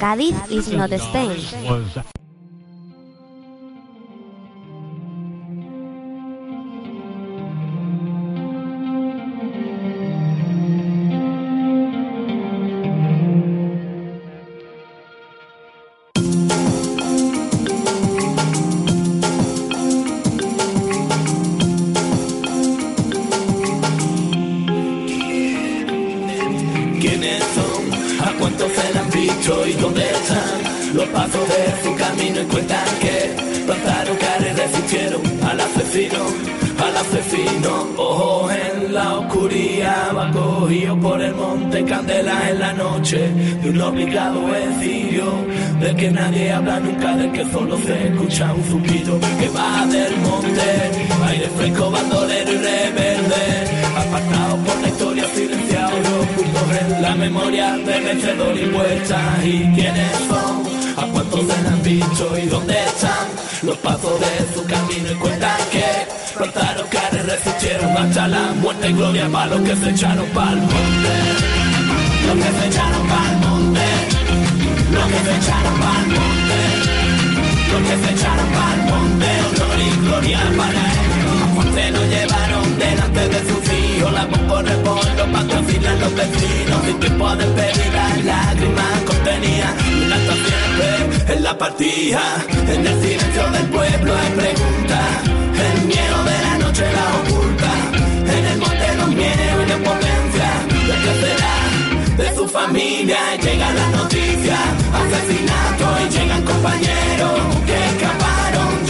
Cádiz is not Spain. Un suspiro que va del monte, aire fresco, bandolero y rebelde, apartado por la historia, silenciado ocultos en la memoria de vencedor y vuelta. ¿Y quiénes son? ¿A cuántos se han visto y dónde están? Los pasos de su camino y cuentan que plantaron cara y resistieron hasta la muerte y gloria para los que se echaron pa'l monte. Los que se echaron pa'l monte. Los que se echaron pa'l monte. Los que se echaron pa'l monte. Honor y gloria para ellos. Se lo llevaron delante de sus hijos. La el pollo para vacilan los vecinos. Sin tiempo de pedir las lágrimas contenía. Una está siempre en la partida. En el silencio del pueblo hay preguntas. El miedo de la noche la oculta. En el monte los miedos de potencia. ¿De qué será? De su familia llegan las noticias. Asesinato y llegan compañeros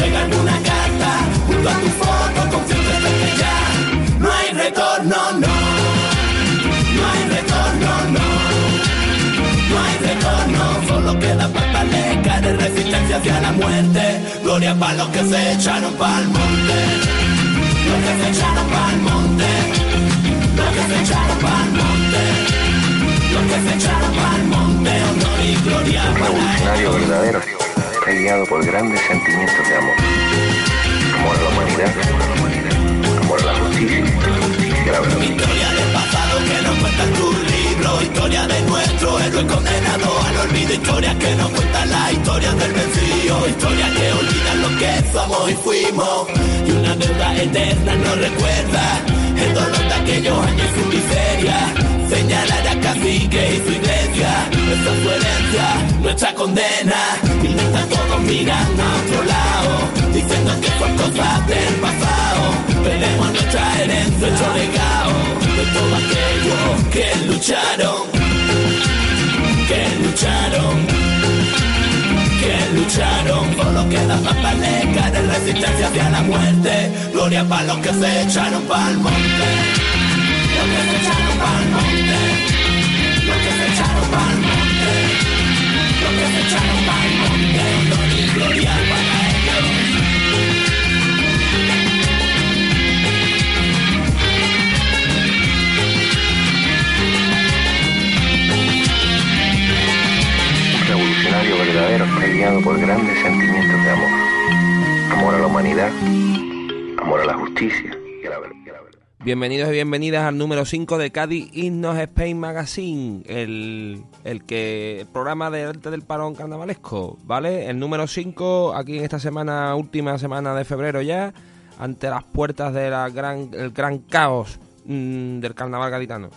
que escaparon. Llega alguna carta junto a tu foto. Conscientes de que ya no hay retorno, no. No hay retorno, no. No hay retorno, solo queda pataleca de resistencia hacia la muerte. Gloria para los que se echaron pa'l monte. Los que se echaron pa'l monte. Los que se echaron pa'l monte. Los que se echaron pa'l monte. Honor y gloria para revolucionario verdadero guiado por grandes sentimientos de amor. Amor a la humanidad, amor a la justicia y a la verdad. Historia del pasado que nos cuentan tus libros, historia de nuestro héroe condenado al olvido, historias que nos cuentan las historias del vencido, historias que olvidan lo que somos y fuimos, y una deuda eterna nos recuerda el dolor de aquellos años y su miseria, señalar a cacique y su iglesia, nuestra su herencia, nuestra condena, y están todos mirando a otro lado, diciendo que son cosas del pasado, veremos nuestra herencia, nuestro legado, de todos aquellos que lucharon, que lucharon, que lucharon, solo queda papaleca de resistencia hacia la muerte, gloria para los que se echaron pa'l monte, verdadero guiado por grandes sentimientos de amor. Amor a la humanidad, amor a la justicia Bienvenidos y bienvenidas al número 5 de Cádiz Himnos Spain Magazine, el, el que el programa de arte del parón carnavalesco, ¿vale? El número 5 aquí en esta semana, última semana de febrero ya, ante las puertas del gran, gran caos mm, del carnaval gaditano.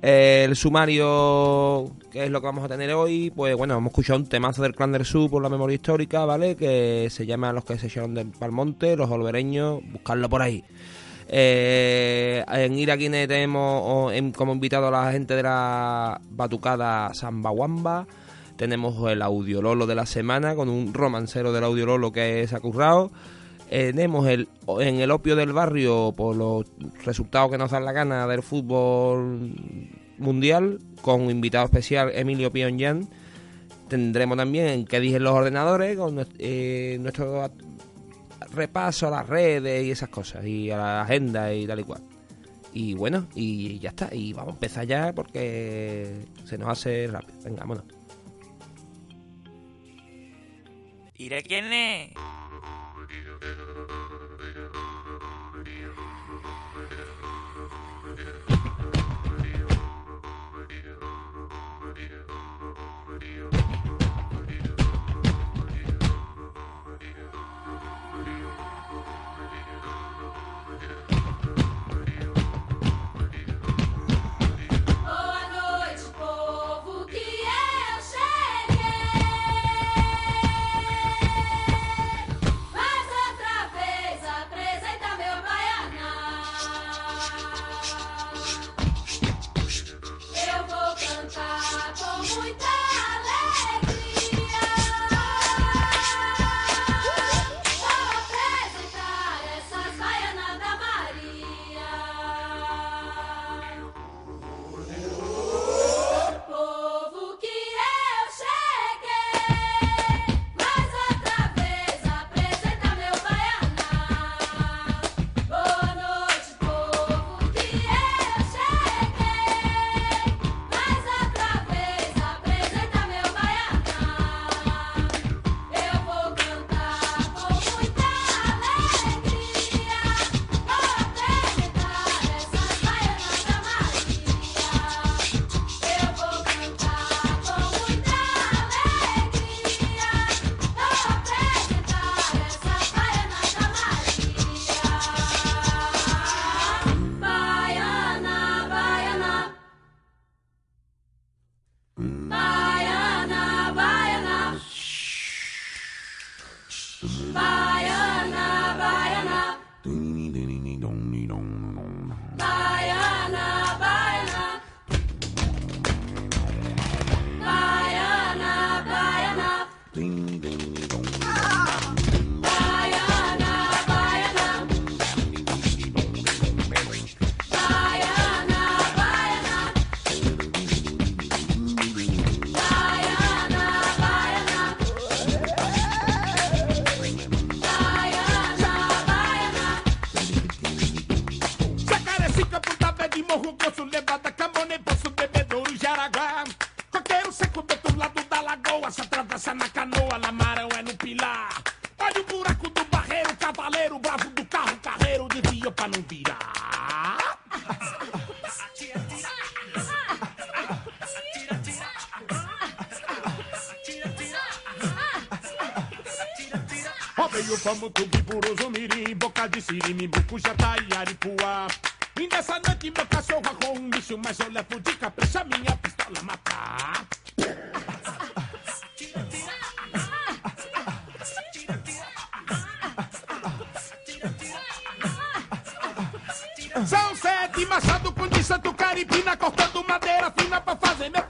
El sumario, que es lo que vamos a tener hoy, pues bueno, hemos escuchado un temazo del Clan del Sur por la memoria histórica, ¿vale? Que se llama Los que se echaron del Palmonte, los olvereños, buscarlo por ahí. Eh, en Iraquine tenemos como invitado a la gente de la batucada Sambawamba. Tenemos el audiololo de la semana con un romancero del audiololo que se ha currado. Eh, tenemos el, en el opio del barrio por los resultados que nos dan la gana del fútbol mundial con un invitado especial Emilio Pyongyang. Tendremos también en qué dicen los ordenadores con eh, nuestro repaso a las redes y esas cosas y a la agenda y tal y cual. Y bueno, y ya está. Y vamos a empezar ya porque se nos hace rápido. Venga, vámonos. ¿Iré quién es? Rodeio vamos tubi, buroso, mirim, boca de siri, bucuja, aripuá. E nessa noite meu cachorro arrou um bicho, mas eu levo de capricha minha pistola matar. São sete machado com de santo caripina, cortando madeira fina pra fazer meu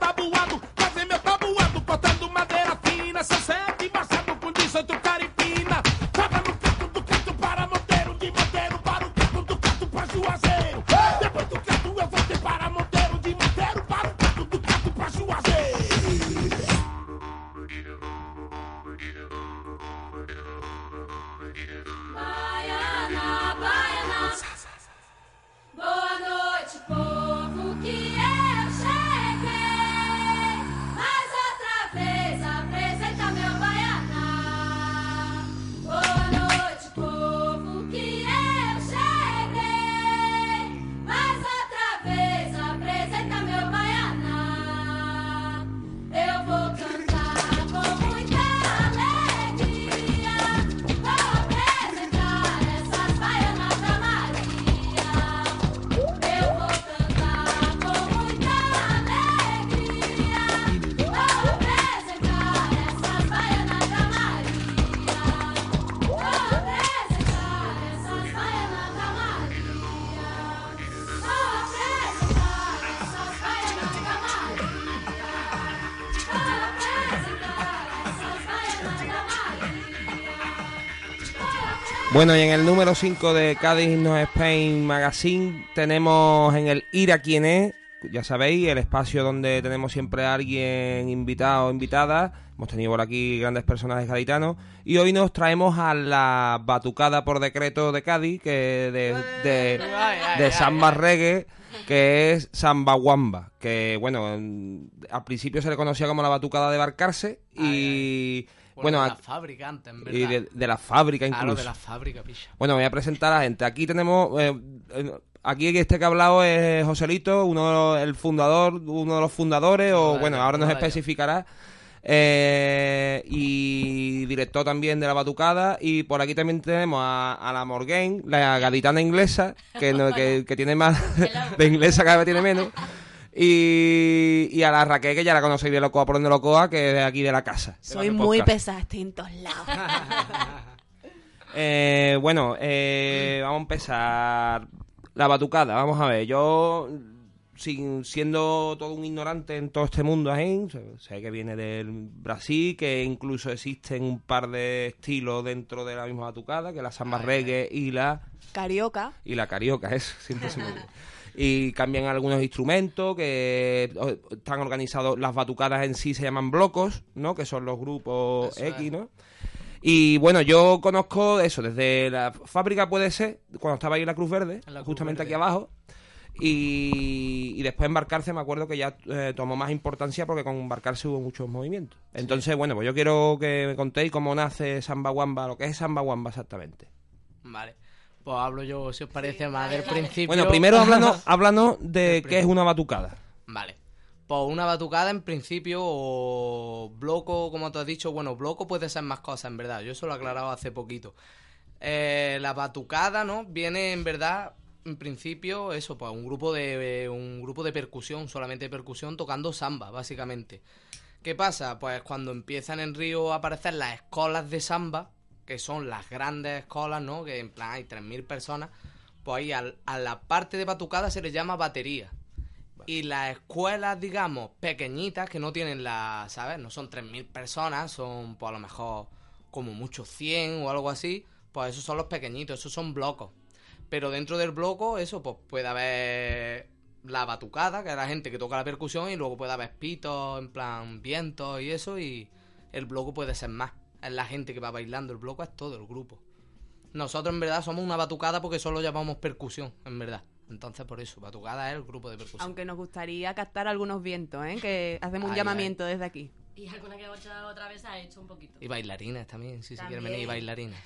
Bueno, y en el número 5 de Cádiz No Spain Magazine tenemos en el Ir a quien es, ya sabéis, el espacio donde tenemos siempre a alguien invitado o invitada. Hemos tenido por aquí grandes personajes gaditanos. Y hoy nos traemos a la batucada por decreto de Cádiz, que de, de, de samba reggae, que es Samba Wamba. Que, bueno, en- al principio se le conocía como la batucada de Barcarse. Y, bueno, de la fábrica antes, en verdad. y de, de la fábrica Claro, incluso. de la fábrica, picha. Bueno, voy a presentar a la gente. Aquí tenemos. eh, eh, aquí este que ha hablado es Joselito, uno de los- el fundador, uno de los fundadores, o bueno, ahora nos especificará. Eh, y director también de la batucada. Y por aquí también tenemos a, a la Morgaine, la gaditana inglesa, que, no- que, que tiene más de inglesa, cada vez tiene menos. Y, y a la Raquel, que ya la conocéis de Locoa por donde Locoa, que es de aquí de la casa. Soy muy pesada, estoy en todos lados. Eh, bueno, eh, vamos a empezar la batucada. Vamos a ver, yo sin siendo todo un ignorante en todo este mundo ahí, sé- que viene del Brasil, que incluso existen un par de estilos dentro de la misma batucada, que la samba reggae y la Carioca. y la carioca, eso siempre se me. Y cambian algunos instrumentos que están organizados, las batucadas en sí se llaman blocos, ¿no? Que son los grupos Eso X, es. ¿no? Y bueno, yo conozco eso, desde la fábrica puede ser, cuando estaba ahí en la Cruz Verde, En la Cruz justamente Verde. aquí abajo. Y, y después embarcarse, me acuerdo que ya eh, tomó más importancia porque con embarcarse hubo muchos movimientos. Entonces, bueno, pues yo quiero que me contéis cómo nace Samba Wamba, lo que es Samba Wamba exactamente. Vale. Pues hablo yo, si os parece, más del principio. Bueno, primero háblanos, háblanos de qué es una batucada. Vale. Pues una batucada en principio o bloco, como tú has dicho, bueno, bloco puede ser más cosas, en verdad. Yo eso lo he aclarado hace poquito. Eh, la batucada, ¿no? Viene en verdad, en principio, eso, pues un grupo de un grupo de percusión, solamente de percusión, tocando samba, básicamente. ¿Qué pasa? Pues cuando empiezan en Río a aparecer las escolas de samba, que son las grandes escolas, ¿no? Que en plan hay 3.000 personas, pues ahí al- a la parte de batucada se le llama batería. Y las escuelas, digamos, pequeñitas, que no tienen la, ¿sabes? No son 3.000 personas, son, pues a lo mejor, como mucho 100 o algo así, pues esos son los pequeñitos, esos son blocos. Pero dentro del bloco, eso, pues puede haber la batucada, que es la gente que toca la percusión, y luego puede haber pitos, en plan vientos y eso, y el bloco puede ser más. Es la gente que va bailando, el bloco es todo el grupo. Nosotros en verdad somos una batucada porque solo llamamos percusión, en verdad. Entonces, por eso, Batucada es el grupo de percusión. Aunque nos gustaría captar algunos vientos, ¿eh? Que hacemos un Ay, llamamiento desde aquí. Y alguna que otra, otra vez ha hecho un poquito. Y bailarines también, si se quieren venir bailarines.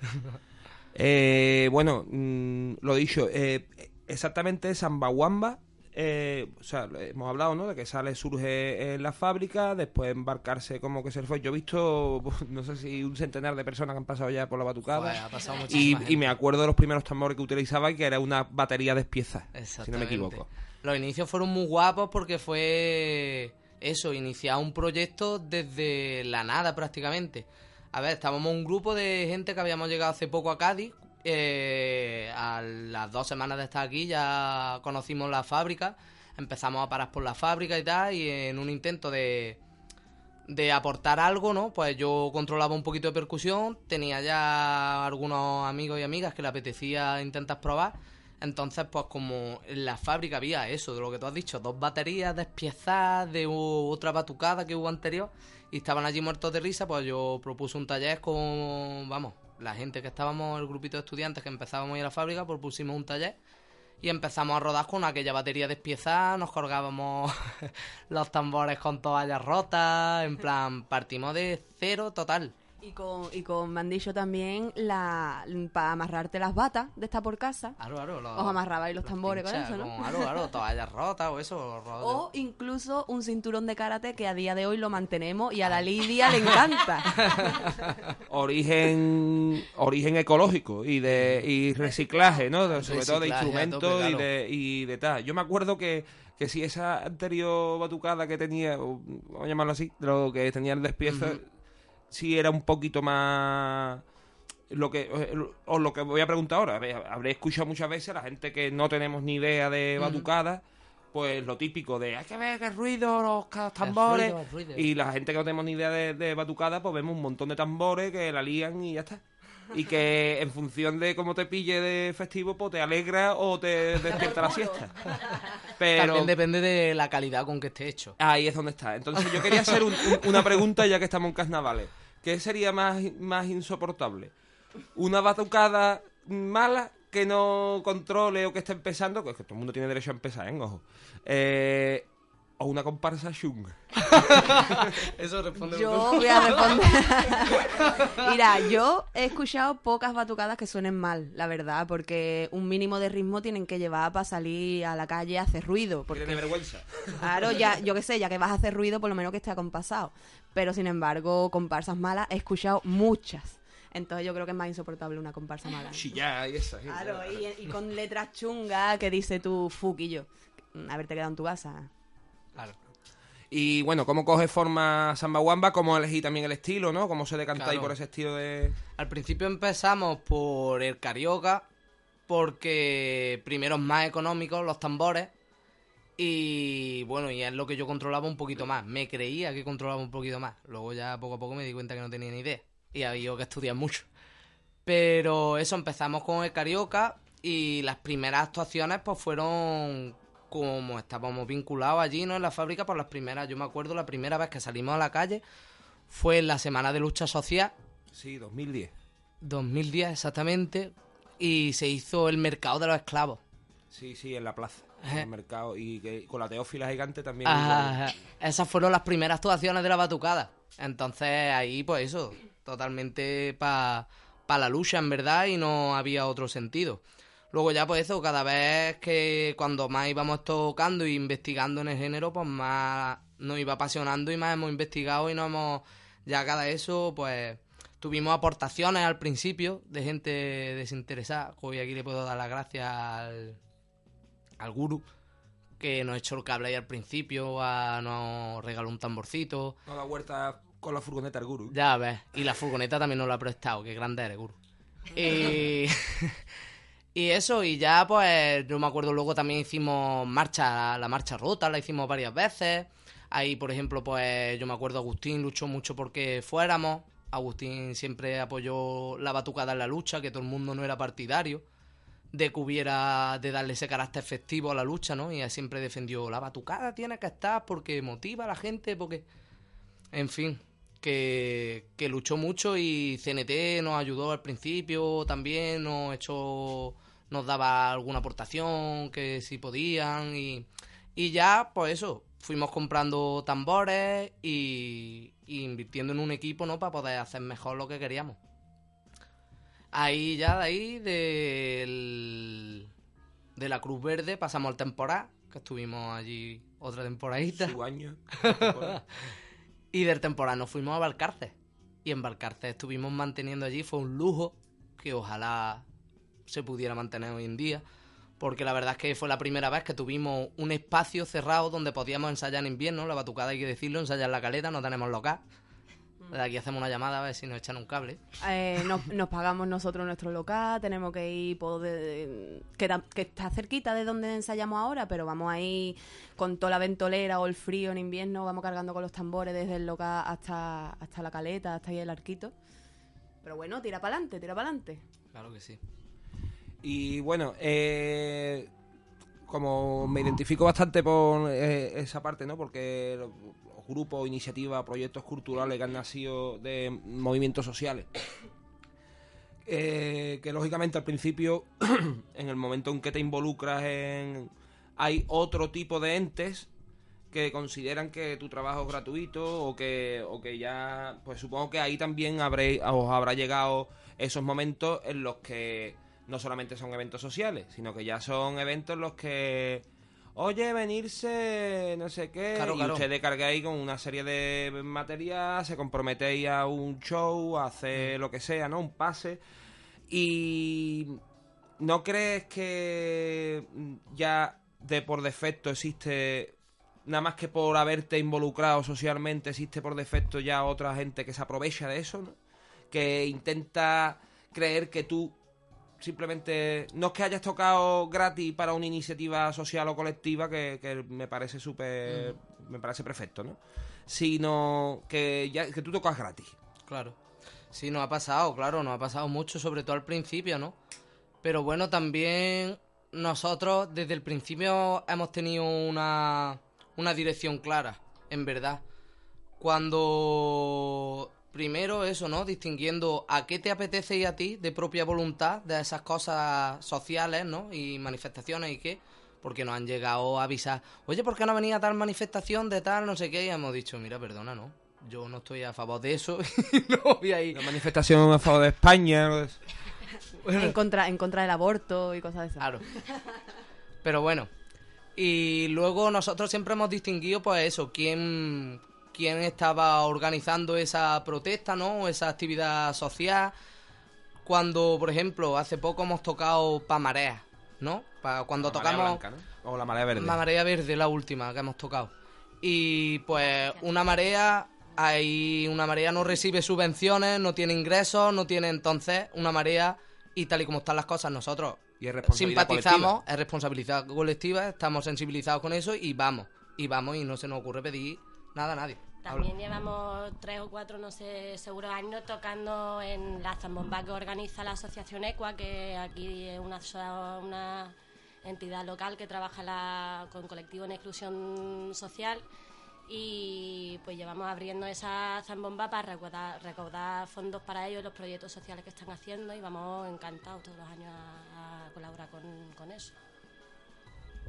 Eh, bueno, mm, lo dicho, eh, exactamente Sambawamba, eh, o sea, hemos hablado, ¿no? De que sale, surge en la fábrica, después embarcarse como que se fue. Yo he visto, no sé si un centenar de personas que han pasado ya por la batucada. Pues, ha pasado y, me acuerdo de los primeros tambores que utilizaba que era una batería de piezas, si no me equivoco. Los inicios fueron muy guapos porque fue eso, iniciar un proyecto desde la nada prácticamente. A ver, estábamos un grupo de gente que habíamos llegado hace poco a Cádiz. Eh, a las dos semanas de estar aquí ya conocimos la fábrica, empezamos a parar por la fábrica y tal, y en un intento de, de aportar algo, ¿no? Pues yo controlaba un poquito de percusión, tenía ya algunos amigos y amigas que le apetecía intentar probar. Entonces, pues como en la fábrica había eso, de lo que tú has dicho, dos baterías despiezadas de otra batucada que hubo anterior y estaban allí muertos de risa, pues yo propuse un taller con, vamos, la gente que estábamos, el grupito de estudiantes que empezábamos a ir a la fábrica, propusimos un taller y empezamos a rodar con aquella batería despiezada, nos colgábamos los tambores con toallas rotas, en plan, partimos de cero total. Y con, y con me han dicho también la para amarrarte las batas de estar por casa. Aro, aro, los- Os amarrabais los tambores con eso, ¿no? Con aro, aro, toallas rotas o eso. O incluso un cinturón de karate que a día de hoy lo mantenemos y a la Lidia le encanta. Origen origen ecológico y de y reciclaje, ¿no? Sobre todo de instrumentos tope, y de y de tal. Yo me acuerdo que que si esa anterior batucada que tenía, o vamos a llamarlo así, de lo que tenía el despiezo, sí era un poquito más lo que os lo que voy a preguntar ahora, habré escuchado muchas veces a la gente que no tenemos ni idea de batucada, pues lo típico de hay que ver qué ruido, los tambores. ruido, el ruido. Y la gente que no tenemos ni idea de, de batucada, pues vemos un montón de tambores que la lían y ya está. Y que en función de cómo te pille de festivo, pues te alegra o te despierta la siesta. Pero También depende de la calidad con que esté hecho. ahí es donde está. Entonces yo quería hacer un- un- una pregunta ya que estamos en carnavales. ¿Qué sería más, más insoportable? ¿Una batucada mala que no controle o que esté empezando? Que es que todo el mundo tiene derecho a empezar, ¿eh? Ojo. Eh, o una comparsa chunga. Eso responde Yo voy a responder. Mira, yo he escuchado pocas batucadas que suenen mal, la verdad, porque un mínimo de ritmo tienen que llevar para salir a la calle a hacer ruido. Porque, Tiene vergüenza. claro, ya, yo qué sé, ya que vas a hacer ruido, por lo menos que esté acompasado. Pero sin embargo, comparsas malas he escuchado muchas. Entonces yo creo que es más insoportable una comparsa mala. Chillar y esa. gente. Claro, y, y con letras chungas que dice tu fuquillo. Haberte quedado en tu casa. Claro. Y bueno, ¿cómo coge forma Samba Wamba? ¿Cómo elegí también el estilo, no? ¿Cómo se decantáis Claro. por ese estilo de...? Al principio empezamos por el carioca, porque primero es más económico los tambores. Y bueno, y es lo que yo controlaba un poquito más. Me creía que controlaba un poquito más. Luego ya poco a poco me di cuenta que no tenía ni idea. Y había que estudiar mucho. Pero eso, empezamos con el carioca y las primeras actuaciones pues fueron como estábamos vinculados allí, ¿no? En la fábrica, por las primeras, yo me acuerdo la primera vez que salimos a la calle fue en la Semana de Lucha Social, Sí, 2010. 2010 exactamente, y se hizo el mercado de los esclavos. Sí, sí, en la plaza. En el mercado. Y que, con la teófila gigante también. Esas fueron las primeras actuaciones de la batucada. Entonces ahí, pues eso, totalmente para la lucha, en verdad, y no había otro sentido. Luego ya, pues eso, cada vez que cuando más íbamos tocando e investigando en el género, pues más nos iba apasionando y más hemos investigado y nos hemos... Ya cada eso, pues tuvimos aportaciones al principio de gente desinteresada. Hoy aquí le puedo dar las gracias al, al guru que nos echó el cable ahí al principio, a- nos regaló un tamborcito. No da vuelta con la furgoneta el guru. Ya ves, y la furgoneta también nos la ha prestado, qué grande eres, guru. Y, y eso, y ya pues yo me acuerdo luego también hicimos marcha, la marcha rota, la hicimos varias veces. Ahí, por ejemplo, pues yo me acuerdo Agustín luchó mucho porque fuéramos. Agustín siempre apoyó la batucada en la lucha, que todo el mundo no era partidario de que hubiera de darle ese carácter festivo a la lucha, ¿no? Y él siempre defendió la batucada tiene que estar porque motiva a la gente, porque en fin, que, que luchó mucho y CNT nos ayudó al principio, también nos echó nos daba alguna aportación, que si podían y, y ya, pues eso, fuimos comprando tambores y, y invirtiendo en un equipo, ¿no? Para poder hacer mejor lo que queríamos. Ahí ya, de ahí, del, de la Cruz Verde, pasamos al temporada, que estuvimos allí otra temporadita. Su año. Y del temporada nos fuimos a Valcarce. Y en Valcarce estuvimos manteniendo allí, fue un lujo que ojalá se pudiera mantener hoy en día. Porque la verdad es que fue la primera vez que tuvimos un espacio cerrado donde podíamos ensayar en invierno, la batucada hay que decirlo, ensayar en la caleta, no tenemos local. De aquí hacemos una llamada a ver si nos echan un cable. Eh, nos, nos pagamos nosotros nuestro local, tenemos que ir por de- que, que está cerquita de donde ensayamos ahora, pero vamos ahí con toda la ventolera o el frío en invierno, vamos cargando con los tambores desde el local hasta, hasta la caleta, hasta ahí el arquito. Pero bueno, tira para adelante, tira para adelante. Claro que sí. Y bueno, eh, como me identifico bastante por eh, esa parte, ¿no? Porque los, grupos, iniciativas, proyectos culturales que han nacido de movimientos sociales. eh, que lógicamente al principio, en el momento en que te involucras en... Hay otro tipo de entes que consideran que tu trabajo es gratuito o que, o que ya, pues supongo que ahí también habré, os habrá llegado esos momentos en los que no solamente son eventos sociales, sino que ya son eventos en los que, oye, venirse, no sé qué, Claro, y claro. ustedes cargáis con una serie de material, se comprometéis a un show, a hacer lo que sea, ¿no? Un pase. Y ¿no crees que mm, ya de por defecto existe, nada más que por haberte involucrado socialmente, existe por defecto ya otra gente que se aprovecha de eso, ¿no? Que intenta creer que tú simplemente no es que hayas tocado gratis para una iniciativa social o colectiva que, que me parece súper me parece perfecto no sino que ya que tú tocas gratis Claro. Sí, nos ha pasado, claro, nos ha pasado mucho, sobre todo al principio, ¿no? Pero bueno, también nosotros desde el principio hemos tenido una, una dirección clara, en verdad. Cuando primero eso, ¿no? Distinguiendo a qué te apetece y a ti de propia voluntad de esas cosas sociales, ¿no? Y manifestaciones y qué. Porque nos han llegado a avisar, oye, ¿por qué no venía tal manifestación de tal, no sé qué? Y hemos dicho, mira, perdona, ¿no? Yo no estoy a favor de eso y no voy a ir. la manifestación a favor de España ¿no? En contra, en contra del aborto y cosas de esas. Claro. Pero bueno. Y luego nosotros siempre hemos distinguido, pues eso, quién, quién estaba organizando esa protesta, ¿no? O esa actividad social. Cuando, por ejemplo, hace poco hemos tocado Pa' Marea, ¿no? Pa- cuando La marea tocamos blanca, ¿no? o la marea verde la marea verde, la última que hemos tocado. Y pues una marea, hay una marea no recibe subvenciones, no tiene ingresos, no tiene entonces una marea y tal y como están las cosas nosotros y es responsabilidad simpatizamos, colectiva. es responsabilidad colectiva, estamos sensibilizados con eso y vamos, y vamos y no se nos ocurre pedir nada a nadie. También llevamos tres o cuatro, no sé, seguros años tocando en la zambomba que organiza la Asociación Equa, que aquí es una, entidad local que trabaja con colectivos en exclusión social. Y pues llevamos abriendo esa zambomba para recaudar, fondos para ellos, los proyectos sociales que están haciendo, y vamos encantados todos los años a, a colaborar con, con eso.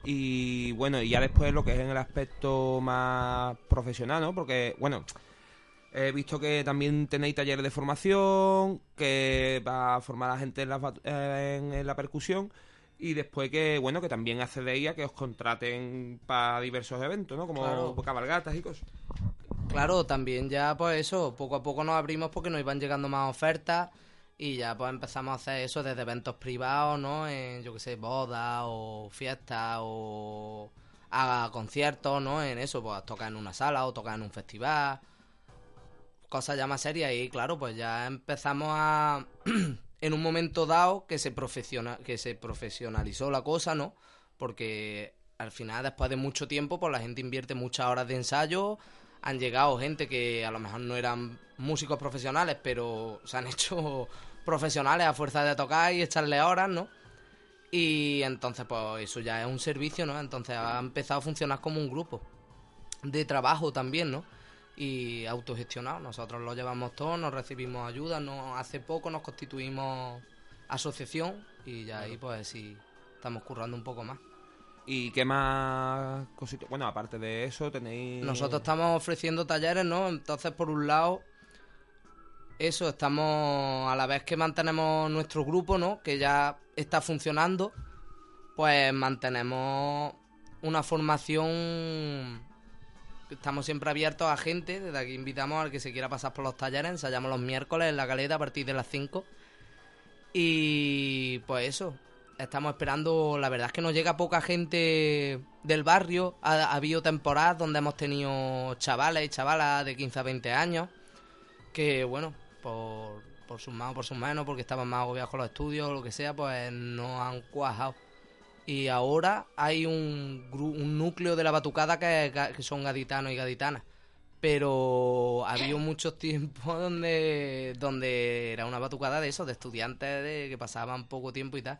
Y bueno, y ya después lo que es en el aspecto más profesional, ¿no? Porque, bueno, he visto que también tenéis talleres de formación, que va a formar a la gente en la, en, en la percusión, y después que, bueno, que también accedéis a que os contraten para diversos eventos, ¿no? Como Claro. cabalgatas y cosas. Claro, también ya pues eso, poco a poco nos abrimos porque nos iban llegando más ofertas y ya pues empezamos a hacer eso desde eventos privados, ¿no? En, yo que sé, bodas o fiestas o a conciertos, ¿no? En eso, pues tocar en una sala o tocar en un festival, cosas ya más serias y claro, pues ya empezamos a en un momento dado que se profesiona, que se profesionalizó la cosa, ¿no? Porque al final después de mucho tiempo pues la gente invierte muchas horas de ensayo, han llegado gente que a lo mejor no eran músicos profesionales, pero se han hecho profesionales a fuerza de tocar y echarle horas, ¿no? Y entonces, pues eso ya es un servicio, ¿no? Entonces ha empezado a funcionar como un grupo de trabajo también, ¿no? Y autogestionado. Nosotros lo llevamos todo, nos recibimos ayuda, ¿no? Hace poco nos constituimos asociación y ya ahí pues sí estamos currando un poco más. ¿Y qué más cositas? Bueno, aparte de eso, tenéis... Nosotros estamos ofreciendo talleres, ¿no? Entonces, por un lado, eso, estamos a la vez que mantenemos nuestro grupo, ¿no? Que ya está funcionando, pues mantenemos una formación. Estamos siempre abiertos a gente, desde aquí invitamos al que se quiera pasar por los talleres, ensayamos los miércoles en la caleta a partir de las 5. Y pues eso, estamos esperando, la verdad es que nos llega poca gente del barrio, ha, ha habido temporadas donde hemos tenido chavales y chavalas de 15 a 20 años, que bueno, por, por sus o por sus menos, porque estaban más agobiados con los estudios o lo que sea, pues no han cuajado. Y ahora hay un, un núcleo de la batucada que, que son gaditanos y gaditanas. Pero ha habido muchos tiempos donde, donde era una batucada de esos, de estudiantes de, que pasaban poco tiempo y tal.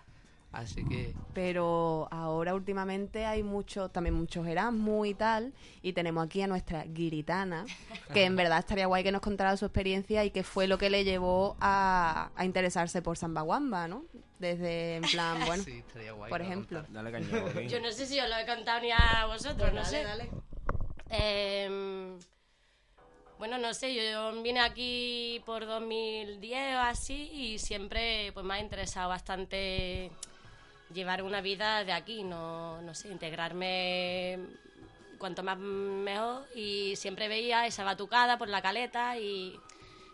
Así que Pero ahora últimamente hay muchos, también muchos Erasmus y tal, y tenemos aquí a nuestra guiritana, que en verdad estaría guay que nos contara su experiencia y qué fue lo que le llevó a, a interesarse por Samba Wamba, ¿no? Desde, en plan, bueno, sí, estaría guay. por ejemplo. Dale Joaquín. Yo no sé si os lo he contado ni a vosotros, no sé. Em, bueno, no sé, yo vine aquí por 2010 o así y siempre pues me ha interesado bastante llevar una vida de aquí, no, no sé, integrarme cuanto más mejor y siempre veía esa batucada por la caleta y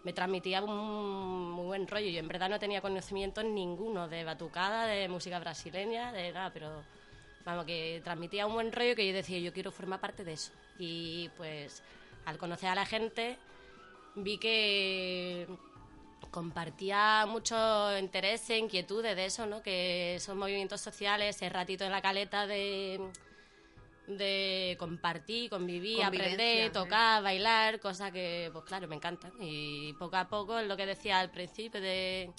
me transmitía un muy buen rollo. Yo en verdad no tenía conocimiento ninguno de batucada, de música brasileña, de nada, pero vamos, que transmitía un buen rollo que yo decía, yo quiero formar parte de eso. Y pues al conocer a la gente vi que compartía mucho interés e inquietudes de eso, ¿no? Que esos movimientos sociales, ese ratito en la caleta de de compartir, convivir, aprender, ¿eh? tocar, bailar, cosas que, pues claro, me encantan. Y poco a poco es lo que decía al principio, de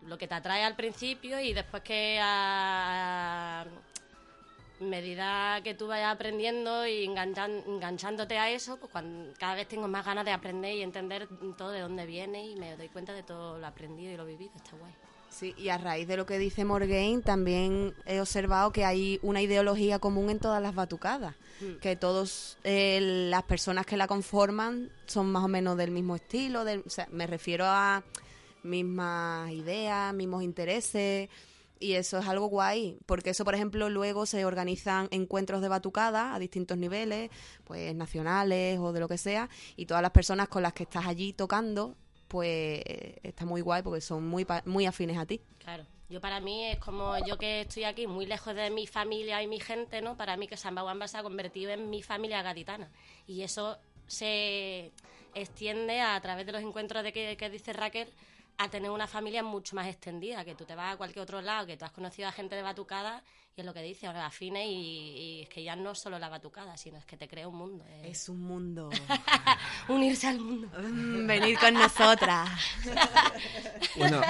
lo que te atrae al principio y después que a medida que tú vayas aprendiendo y enganchan- enganchándote a eso, pues cuando, cada vez tengo más ganas de aprender y entender todo de dónde viene y me doy cuenta de todo lo aprendido y lo vivido. Está guay. Sí, y a raíz de lo que dice Morgaine, también he observado que hay una ideología común en todas las batucadas, que todos eh, las personas que la conforman son más o menos del mismo estilo, del- o sea, me refiero a mismas ideas, mismos intereses, y eso es algo guay, porque eso, por ejemplo, luego se organizan encuentros de batucada a distintos niveles, pues nacionales o de lo que sea, y todas las personas con las que estás allí tocando, pues está muy guay porque son muy, muy afines a ti. Claro. Yo para mí es como yo que estoy aquí muy lejos de mi familia y mi gente, ¿no? Para mí que Samba Wamba se ha convertido en mi familia gaditana. Y eso se extiende a través de los encuentros de que, que dice Raquel a tener una familia mucho más extendida, que tú te vas a cualquier otro lado, que tú has conocido a gente de batucada y es lo que dice, ahora afines y, y es que ya no es solo la batucada, sino es que te crea un mundo. es Es un mundo. unirse al mundo. Mm, Venid con nosotras. Bueno,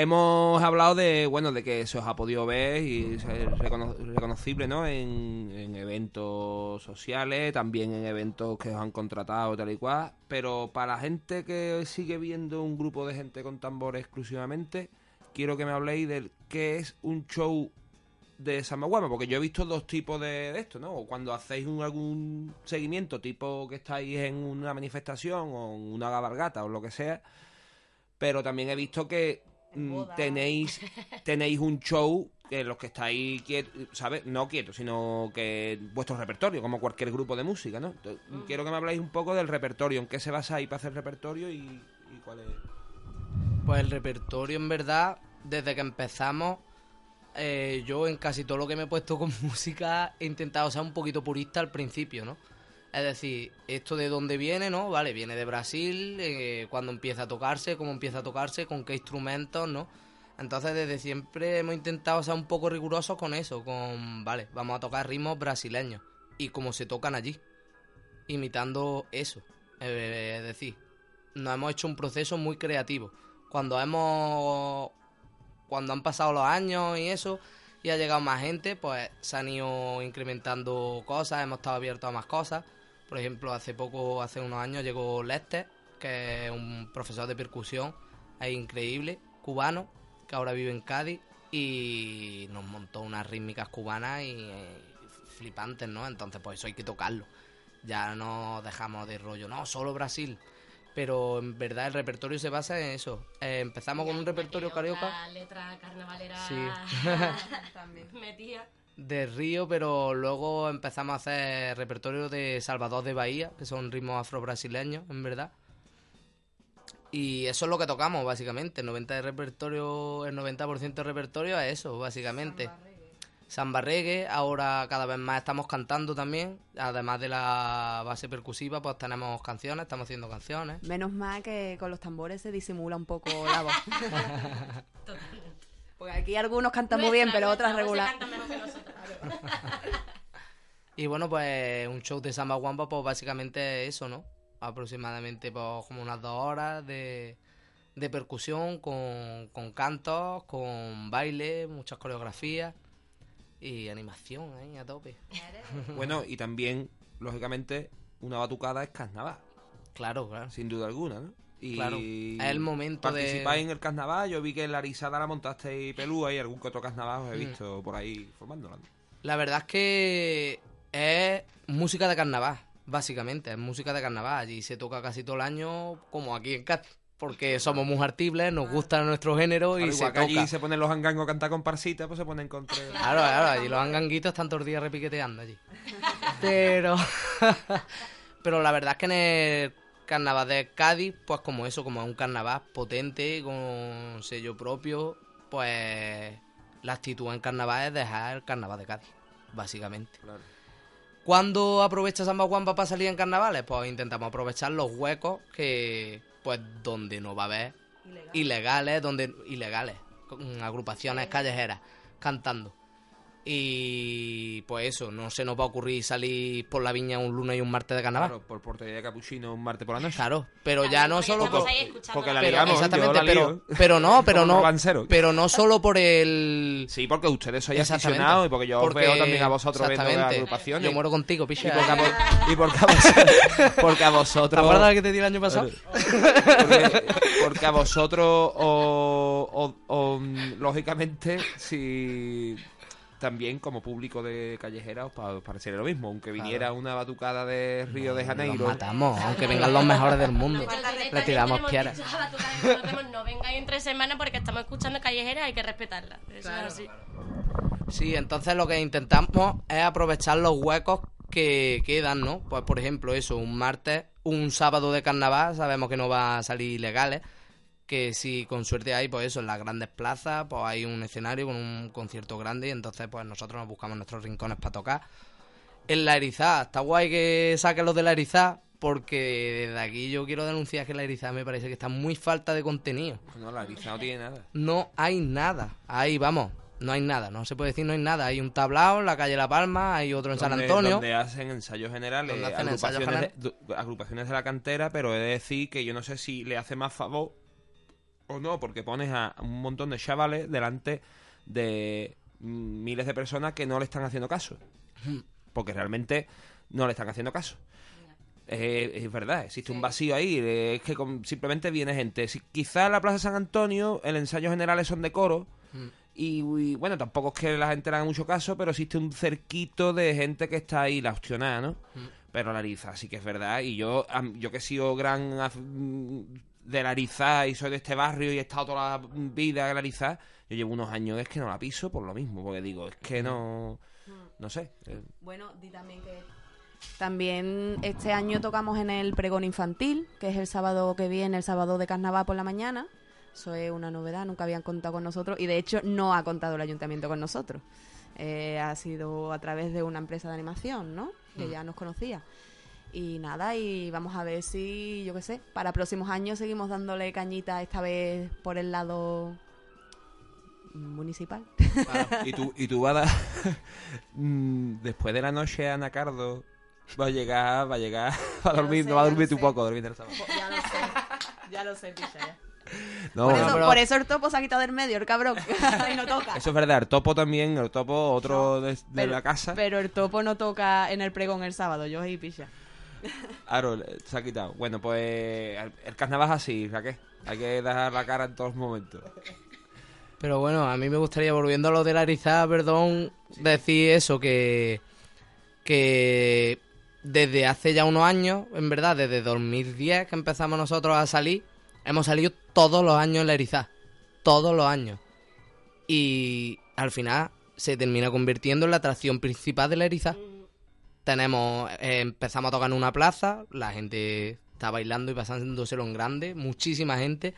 hemos hablado de bueno de que se os ha podido ver y recono- reconocible, ¿no? En, en eventos sociales, también en eventos que os han contratado tal y cual. Pero para la gente que sigue viendo un grupo de gente con tambores exclusivamente, quiero que me habléis del qué es un show de Samaguama, porque yo he visto dos tipos de, de esto, ¿no? O cuando hacéis un, algún seguimiento, tipo que estáis en una manifestación o en una cabalgata o lo que sea, pero también he visto que mm, tenéis tenéis un show en los que estáis quietos, ¿sabes? No quietos, sino que vuestro repertorio, como cualquier grupo de música, ¿no? Entonces, Quiero que me habléis un poco del repertorio, en qué se basa ahí para hacer repertorio y, y cuál es... Pues el repertorio, en verdad, desde que empezamos, eh, yo en casi todo lo que me he puesto con música he intentado ser un poquito purista al principio, ¿no? Es decir, esto de dónde viene, ¿no? Vale, viene de Brasil, eh, cuándo empieza a tocarse, cómo empieza a tocarse, con qué instrumentos, ¿no? Entonces desde siempre hemos intentado ser un poco rigurosos con eso, con, vale, vamos a tocar ritmos brasileños y como se tocan allí, imitando eso. Eh, es decir, nos hemos hecho un proceso muy creativo. Cuando hemos cuando han pasado los años y eso y ha llegado más gente, pues se han ido incrementando cosas, hemos estado abiertos a más cosas. Por ejemplo, hace poco, hace unos años llegó Lester, que es un profesor de percusión, es increíble, cubano, que ahora vive en Cádiz, y nos montó unas rítmicas cubanas y eh, flipantes, ¿no? Entonces, pues eso hay que tocarlo. Ya no dejamos de rollo, no, solo Brasil. Pero en verdad el repertorio se basa en eso. Eh, empezamos con un repertorio carioca. La letra carnavalera Sí. metida. De Río, pero luego empezamos a hacer repertorio de Salvador de Bahía, que son ritmos afro-brasileños, en verdad. Y eso es lo que tocamos, básicamente. El 90% de repertorio, el 90% de repertorio es eso, básicamente. Samba reggae, ahora cada vez más estamos cantando también, además de la base percusiva, pues tenemos canciones, estamos haciendo canciones. Menos mal que con los tambores se disimula un poco la voz. Porque aquí algunos cantan muy bien, pero otras regular. Y bueno, pues un show de Samba Wamba, pues básicamente eso, ¿no? Aproximadamente pues como unas dos horas de, de percusión con, con cantos, con baile, muchas coreografías y animación ahí a tope. Bueno, y también, lógicamente, una batucada es carnaval. Claro, claro. Sin duda alguna, ¿no? Y Claro, es el momento de- Participáis en el carnaval, yo vi que en la Arizada la montasteis pelúa y algún que otro carnaval os he Mm. visto por ahí formándola. La verdad es que es música de carnaval, básicamente, es música de carnaval. Allí se toca casi todo el año, como aquí en Cádiz, porque somos muy artibles, nos gusta nuestro género y se que toca. allí se ponen los angangos a cantar con parsita, pues se ponen contra... Claro, claro, allí los anganguitos están todos los días repiqueteando allí. Pero. Pero la verdad es que en el carnaval de Cádiz, pues como eso, como es un carnaval potente, con sello propio, pues la actitud en carnaval es dejar el carnaval de Cádiz, básicamente. ¿Cuándo aprovecha Samba Guamba para salir en carnavales? Pues intentamos aprovechar los huecos que, pues, donde no va a haber ilegales, donde ilegales, con agrupaciones callejeras cantando. Y pues eso, no se nos va a ocurrir salir por la viña un lunes y un martes de carnaval. Claro, por portería de capuchino un martes por la noche. Claro, pero ya no solo por- porque la pero, exactamente, yo la pero, lío. pero no, pero no, pero no solo por el Sí, porque ustedes sois aficionados y porque yo os Porque- veo también a vosotros viendo exactamente. agrupaciones. Yo muero contigo, picha. Y porque a, y porque a vos- porque a vosotros... ¿Te acuerdas la que te di el año pasado? Porque, porque a vosotros, o, o- o, lógicamente, si también como público de callejera os pa- os parecería lo mismo, aunque viniera una batucada de Río de Janeiro. Los matamos, aunque vengan los mejores del mundo. Le tiramos piedras. No vengáis entre semanas porque estamos escuchando callejera, hay que respetarla. Eso es así. Sí, entonces lo que intentamos es aprovechar los huecos que quedan, ¿no? Pues por ejemplo, eso, un martes, un sábado de carnaval, sabemos que no va a salir ilegales, que si con suerte hay, pues eso, en las grandes plazas, pues hay un escenario con un concierto grande y entonces pues nosotros nos buscamos nuestros rincones para tocar. En la Erizá, está guay que saquen los de la Erizá, porque desde aquí yo quiero denunciar que la Erizá me parece que está muy falta de contenido. No, la Ariza no tiene nada. No hay nada. Ahí, vamos, no hay nada. No se puede decir no hay nada. Hay un tablao en la calle La Palma, hay otro en San Antonio. Donde hacen ensayos generales, ensayos de, agrupaciones de la cantera, pero he de decir que yo no sé si le hace más favor o no, porque pones a un montón de chavales delante de miles de personas que no le están haciendo caso. Porque realmente no le están haciendo caso. Eh, es verdad, existe un vacío ahí. eh, es que con- simplemente viene gente. Si, quizá en la Plaza San Antonio el ensayo generales son de coro. Y, y, bueno, tampoco es que la gente le haga mucho caso, pero existe un cerquito de gente que está ahí, la opcionada, ¿no? Pero la Ariza sí que es verdad. Y yo, yo que he sido gran mm, de la Ariza y soy de este barrio y he estado toda la vida en la Ariza, yo llevo unos años es que no la piso por lo mismo, porque digo, es que no. No sé. eh, Bueno, di también que también este año tocamos en el pregón infantil, que es el sábado que viene, el sábado de carnaval por la mañana. Eso es una novedad, nunca habían contado con nosotros y de hecho no ha contado el ayuntamiento con nosotros. Eh, ha sido a través de una empresa de animación, ¿no? Que Mm. ya nos conocía. Y nada, y vamos a ver si, yo qué sé, para próximos años seguimos dándole cañita esta vez por el lado municipal. y tú, y tú vas a dar. mm, después de la noche, Ana Cardo va a llegar, va a llegar, va a dormir, sé, no va a dormir tú sé. poco, dormir el sábado. Ya lo sé, ya lo sé, picha, ya. No, por, eso, pero- por eso el topo se ha quitado del medio, el cabrón. y no toca. Eso es verdad, el topo también, el topo, otro de, de Pero- la casa. Pero el topo no toca en el pregón el sábado, yo ahí picha. Claro, le- se ha quitado. Bueno, pues el, el carnaval es así, Raquel. Hay que dar la cara en todos los momentos. Pero bueno, a mí me gustaría, volviendo a lo de la erizada, perdón, decir eso, que, que desde hace ya unos años, en verdad, desde 2010 que empezamos nosotros a salir, hemos salido todos los años en la erizada. Todos los años. Y al final se termina convirtiendo en la atracción principal de la erizada. Tenemos, eh, empezamos a tocar en una plaza, la gente está bailando y pasándoselo en grande, muchísima gente.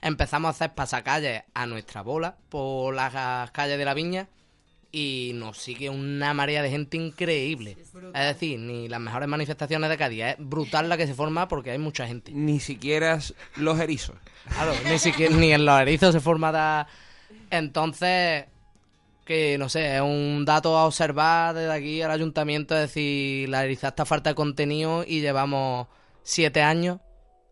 Empezamos a hacer pasacalles a nuestra bola por las calles de la viña y nos sigue una marea de gente increíble. Es decir, ni las mejores manifestaciones de Cádiz, es brutal la que se forma porque hay mucha gente. Ni siquiera los erizos. Claro, ni siquiera ni en los erizos se forma da... Entonces, que no sé, es un dato a observar desde aquí al ayuntamiento, es decir, la erizada está falta de contenido y llevamos siete años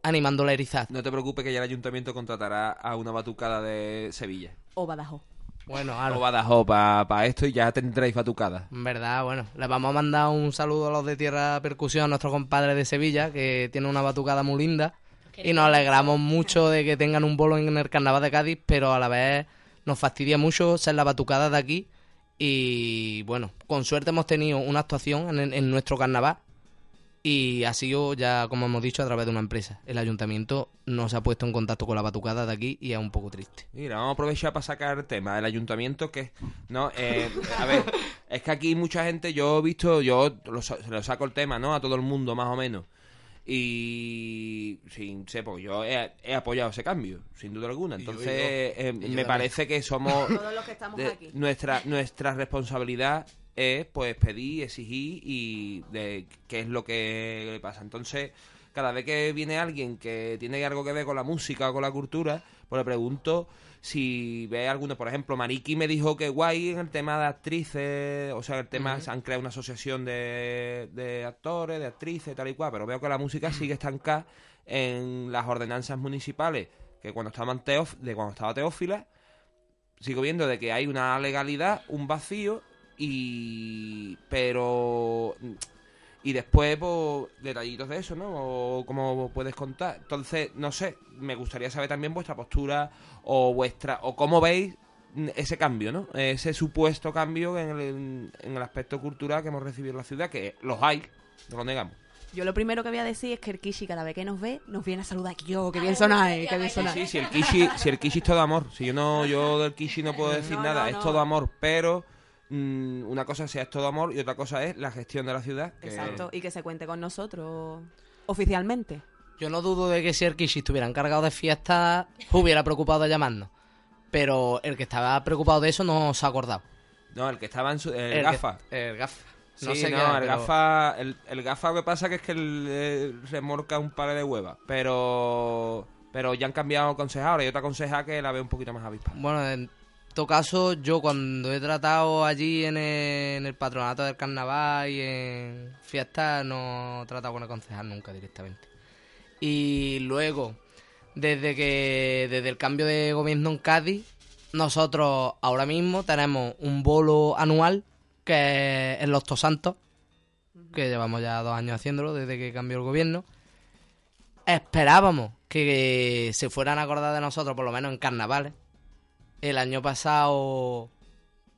animando la erizada. No te preocupes que ya el ayuntamiento contratará a una batucada de Sevilla. O Badajoz. Bueno, O claro. Badajoz para esto y ya tendréis batucada. En verdad, bueno, les vamos a mandar un saludo a los de Tierra Percusión, a nuestros compadres de Sevilla, que tienen una batucada muy linda. Y nos alegramos mucho de que tengan un bolo en el carnaval de Cádiz, pero a la vez nos fastidia mucho ser la batucada de aquí. Y bueno, con suerte hemos tenido una actuación en, en nuestro carnaval. Y ha sido ya, como hemos dicho, a través de una empresa. El ayuntamiento no se ha puesto en contacto con la batucada de aquí y es un poco triste. Mira, vamos a aprovechar para sacar el tema del ayuntamiento que, no, eh, a ver, es que aquí mucha gente, yo he visto, yo lo, lo saco el tema, ¿no? A todo el mundo, más o menos. Y, sin sé, porque yo he, he apoyado ese cambio, sin duda alguna. Entonces, eh, me también. parece que somos... Todos los que estamos de- aquí. nuestra nuestra responsabilidad es pues pedir exigir y de qué es lo que le pasa entonces cada vez que viene alguien que tiene algo que ver con la música o con la cultura pues le pregunto si ve alguno por ejemplo Mariki me dijo que guay en el tema de actrices o sea el tema se han creado una asociación de, de actores de actrices tal y cual pero veo que la música sigue estancada en las ordenanzas municipales que cuando estaban teóf de cuando estaba Teófila sigo viendo de que hay una legalidad, un vacío y pero y después pues detallitos de eso, ¿no? O cómo puedes contar. Entonces, no sé, me gustaría saber también vuestra postura o vuestra o cómo veis ese cambio, ¿no? Ese supuesto cambio en el, en el aspecto cultural que hemos recibido en la ciudad, que los hay, no lo negamos. Yo lo primero que voy a decir es que el Kishi cada vez que nos ve nos viene a saludar. Yo, que bien sonáis, que bien sonáis. Sí, si el Kishi, si el Kishi es todo amor. Si yo no, yo del Kishi no puedo decir No, nada, no, es todo amor, pero mm, una cosa sea es todo amor y otra cosa es la gestión de la ciudad. que- Exacto, y que se cuente con nosotros oficialmente. Yo no dudo de que si el Kishi estuviera encargado de fiestas, hubiera preocupado de llamarnos. Pero el que estaba preocupado de eso no se ha acordado. No, el que estaba en su. El, gafa. el gafa. Sí, No no, sé qué el pero- gafa. El, el gafa lo que pasa que es que él, eh, remorca un par de huevas. Pero. Pero ya han cambiado concejales y otra concejal que la ve un poquito más avispada. Bueno, en todo caso, yo cuando he tratado allí en el, en el patronato del carnaval y en fiestas, no he tratado con el concejal nunca directamente. Y luego, desde que desde el cambio de gobierno en Cádiz, nosotros ahora mismo tenemos un bolo anual que es en Los Tosantos, que llevamos ya dos años haciéndolo desde que cambió el gobierno. Esperábamos que se fueran a acordar de nosotros, por lo menos en carnavales. El año pasado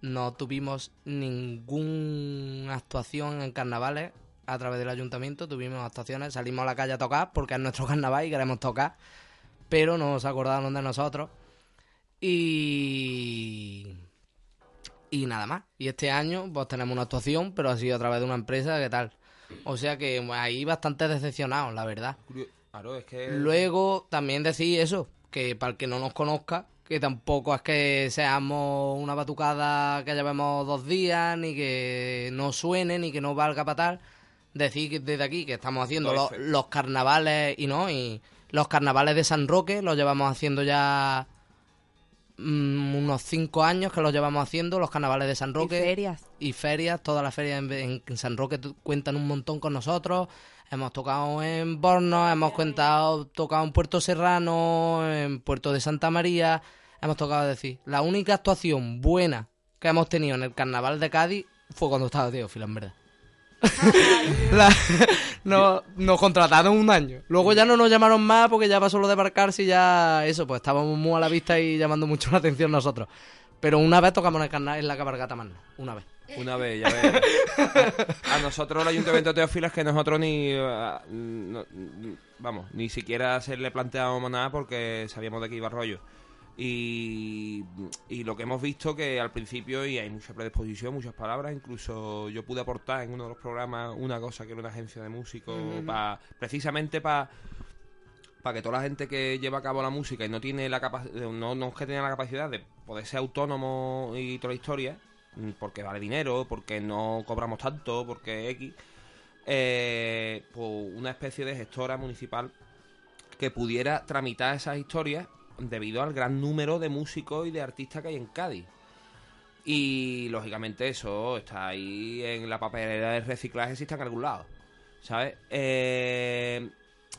no tuvimos ninguna actuación en carnavales a través del ayuntamiento. Tuvimos actuaciones, salimos a la calle a tocar porque es nuestro carnaval y queremos tocar, pero no se acordaron de nosotros. Y. Y nada más. Y este año, pues tenemos una actuación, pero ha sido a través de una empresa, ¿qué tal? O sea que pues, ahí bastante decepcionados, la verdad. Claro, es que. Luego también decir eso, que para el que no nos conozca, que tampoco es que seamos una batucada que llevemos dos días, ni que no suene, ni que no valga para tal. Decir que desde aquí que estamos haciendo los, carnavales y no, y los carnavales de San Roque los llevamos haciendo ya mm, unos cinco años que los llevamos haciendo, los carnavales de San Roque Y ferias. y ferias, todas las ferias en, en- San Roque cuentan un montón con nosotros. Hemos tocado en Borno, hemos cuentado, tocado en Puerto Serrano, en Puerto de Santa María. Hemos tocado es decir, la única actuación buena que hemos tenido en el carnaval de Cádiz fue cuando estaba Teófilo, en verdad. la, no, nos contrataron un año. Luego ya no nos llamaron más porque ya pasó lo de embarcarse y ya eso, pues estábamos muy a la vista y llamando mucho la atención nosotros. Pero una vez tocamos en, el carna- en la cabalgata más, no, una vez. Una vez, ya ves. A nosotros el Ayuntamiento de es que nosotros ni... eh, no- ni- vamos, ni siquiera se le planteábamos nada porque sabíamos de qué iba el rollo. Y, y lo que hemos visto que al principio y hay mucha predisposición, muchas palabras, incluso yo pude aportar en uno de los programas una cosa que era una agencia de músicos, pa- precisamente para para que toda la gente que lleva a cabo la música y no tiene la capacidad, no, no es que tenga la capacidad de poder ser autónomo y toda la historia, porque vale dinero, porque no cobramos tanto, porque X, eh, pues una especie de gestora municipal que pudiera tramitar esas historias debido al gran número de músicos y de artistas que hay en Cádiz. Y lógicamente eso está ahí en la papelera de reciclaje, si está en algún lado. ¿Sabes? Eh,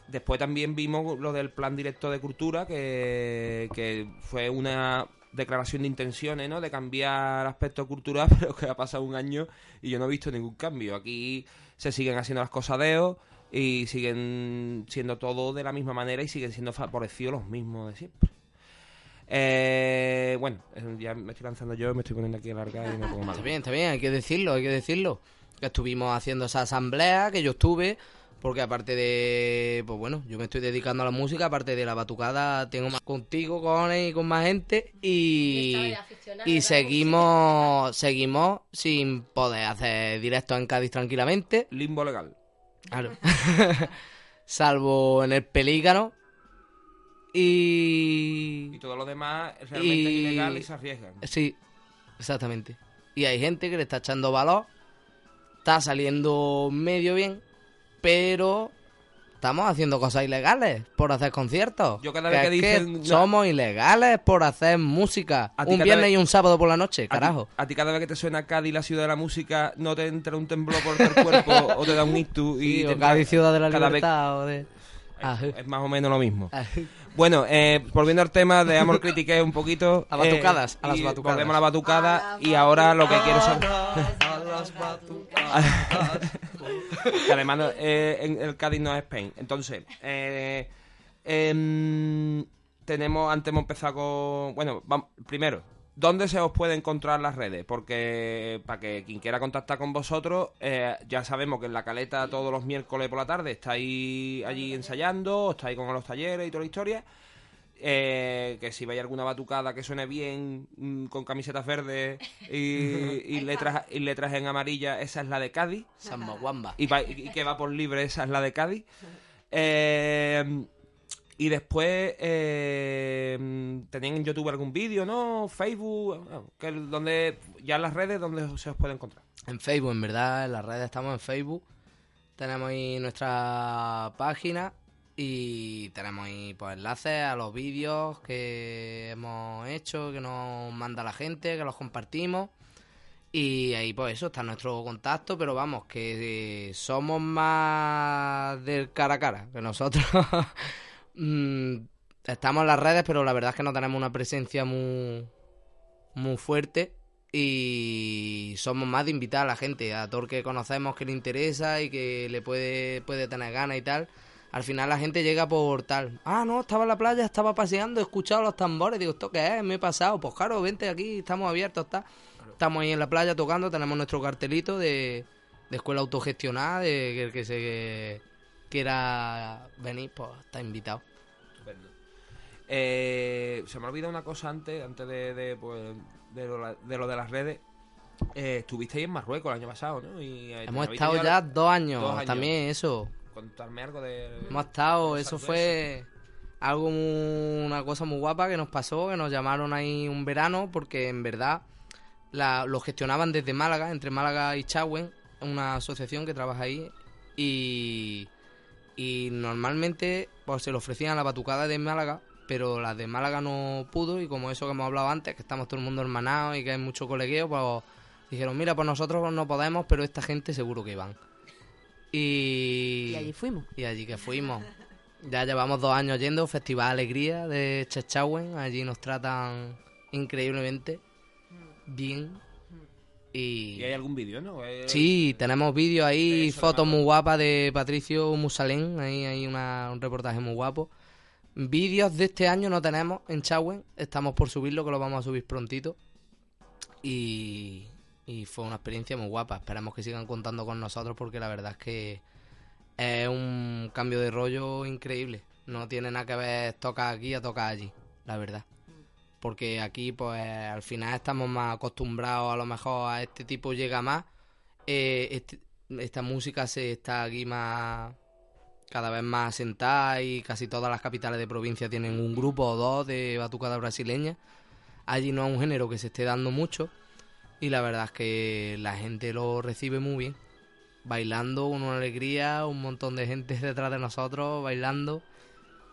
después también vimos lo del plan directo de cultura, que, que fue una declaración de intenciones, ¿no? De cambiar aspecto cultural, pero que ha pasado un año y yo no he visto ningún cambio. Aquí se siguen haciendo las cosas de y siguen siendo todo de la misma manera y siguen siendo favorecidos los mismos de siempre. Eh, bueno, eh, ya me estoy lanzando yo, me estoy poniendo aquí a largar y me pongo mal. Está bien, está bien, hay que decirlo, hay que decirlo. Que estuvimos haciendo esa asamblea, que yo estuve, porque aparte de, pues bueno, yo me estoy dedicando a la música, aparte de la batucada, tengo más contigo, con y con más gente, Y y, seguimos, seguimos sin poder hacer directos en Cádiz tranquilamente, Limbo legal. Claro. salvo en el Pelícano, y... Y todo lo demás es realmente Y- ilegal y se arriesgan. Sí, exactamente. Y hay gente que le está echando valor, está saliendo medio bien, pero estamos haciendo cosas ilegales por hacer conciertos. Yo cada vez que dicen- somos ilegales por hacer música. Un viernes vez- y un sábado por la noche, A ti- carajo. A ti, cada vez que te suena Cádiz, la ciudad de la música, no te entra un temblor por el cuerpo o te da un ictus y Sí, o Cádiz Ciudad de la cada vez- Libertad o de... Ah, Es más o menos lo mismo. Bueno, eh, volviendo al tema de Amor Critiqué un poquito. A batucadas, a las batucadas. Volvemos a la batucada y ahora lo que quiero saber. que además no- eh, en el Cádiz no es Spain. Entonces, eh, em, tenemos, antes hemos empezado con. Bueno, vamos, primero, ¿dónde se os puede encontrar las redes? Porque para que quien quiera contactar con vosotros, eh, ya sabemos que en la caleta todos los miércoles por la tarde estáis allí ensayando, estáis con los talleres y toda la historia. Eh, que si vais a alguna batucada que suene bien, mm, con camisetas verdes y, y letras, y letras en amarilla, esa es la de Cádiz San Maguamba. y, va- y que va por libre, esa es la de Cádiz. Eh, y después, eh, ¿tenían en YouTube algún vídeo, no? Facebook, que donde ya las redes donde se os puede encontrar. En Facebook, en verdad, en las redes estamos en Facebook. Tenemos ahí nuestra página y tenemos ahí pues, enlaces a los vídeos que hemos hecho, que nos manda la gente, que los compartimos. Y ahí pues eso, está nuestro contacto, pero vamos, que somos más del cara a cara, que nosotros mm, estamos en las redes, pero la verdad es que no tenemos una presencia muy, muy fuerte y somos más de invitar a la gente, a todo el que conocemos que le interesa y que le puede, puede tener ganas y tal. Al final la gente llega por tal, ah, no, estaba en la playa, estaba paseando, he escuchado los tambores, digo, ¿esto qué es? Me he pasado, pues claro, vente aquí, estamos abiertos, está. Estamos ahí en la playa tocando, tenemos nuestro cartelito de, de escuela autogestionada, de que se quiera venir, pues está invitado. Eh, se me ha olvidado una cosa antes, antes de, de, pues, de, lo, de lo de las redes. Eh, estuvisteis en Marruecos el año pasado, ¿no? Y, eh, Hemos estado ya dos años, dos años. también eso. Contarme algo de... Hemos estado, de eso fue algo muy- una cosa muy guapa que nos pasó, que nos llamaron ahí un verano, porque en verdad la, lo gestionaban desde Málaga, entre Málaga y Chagüen, una asociación que trabaja ahí, y, y normalmente pues, se lo ofrecían a la batucada de Málaga, pero la de Málaga no pudo, y como eso que hemos hablado antes, que estamos todo el mundo hermanado y que hay mucho colegueo, pues dijeron, mira, pues nosotros no podemos, pero esta gente seguro que van. Y, Y allí fuimos. y allí que fuimos. Ya llevamos dos años yendo, Festival Alegría de Chechagüen. Allí nos tratan increíblemente bien. Y, ¿Y hay algún vídeo, no? Sí, tenemos vídeos ahí, fotos muy guapas de Patricio Musalén, ahí hay una- un reportaje muy guapo. Vídeos de este año no tenemos en Chauen, estamos por subirlo, que lo vamos a subir prontito. Y, y fue una experiencia muy guapa, esperamos que sigan contando con nosotros porque la verdad es que es un cambio de rollo increíble. No tiene nada que ver tocar aquí a tocar allí, la verdad. Porque aquí, pues, al final estamos más acostumbrados a lo mejor a este tipo llega más. Eh, este- esta música se está aquí más cada vez más asentada y casi todas las capitales de provincia tienen un grupo o dos de batucada brasileña. Allí no es un género que se esté dando mucho y la verdad es que la gente lo recibe muy bien. Bailando, una alegría, un montón de gente detrás de nosotros bailando.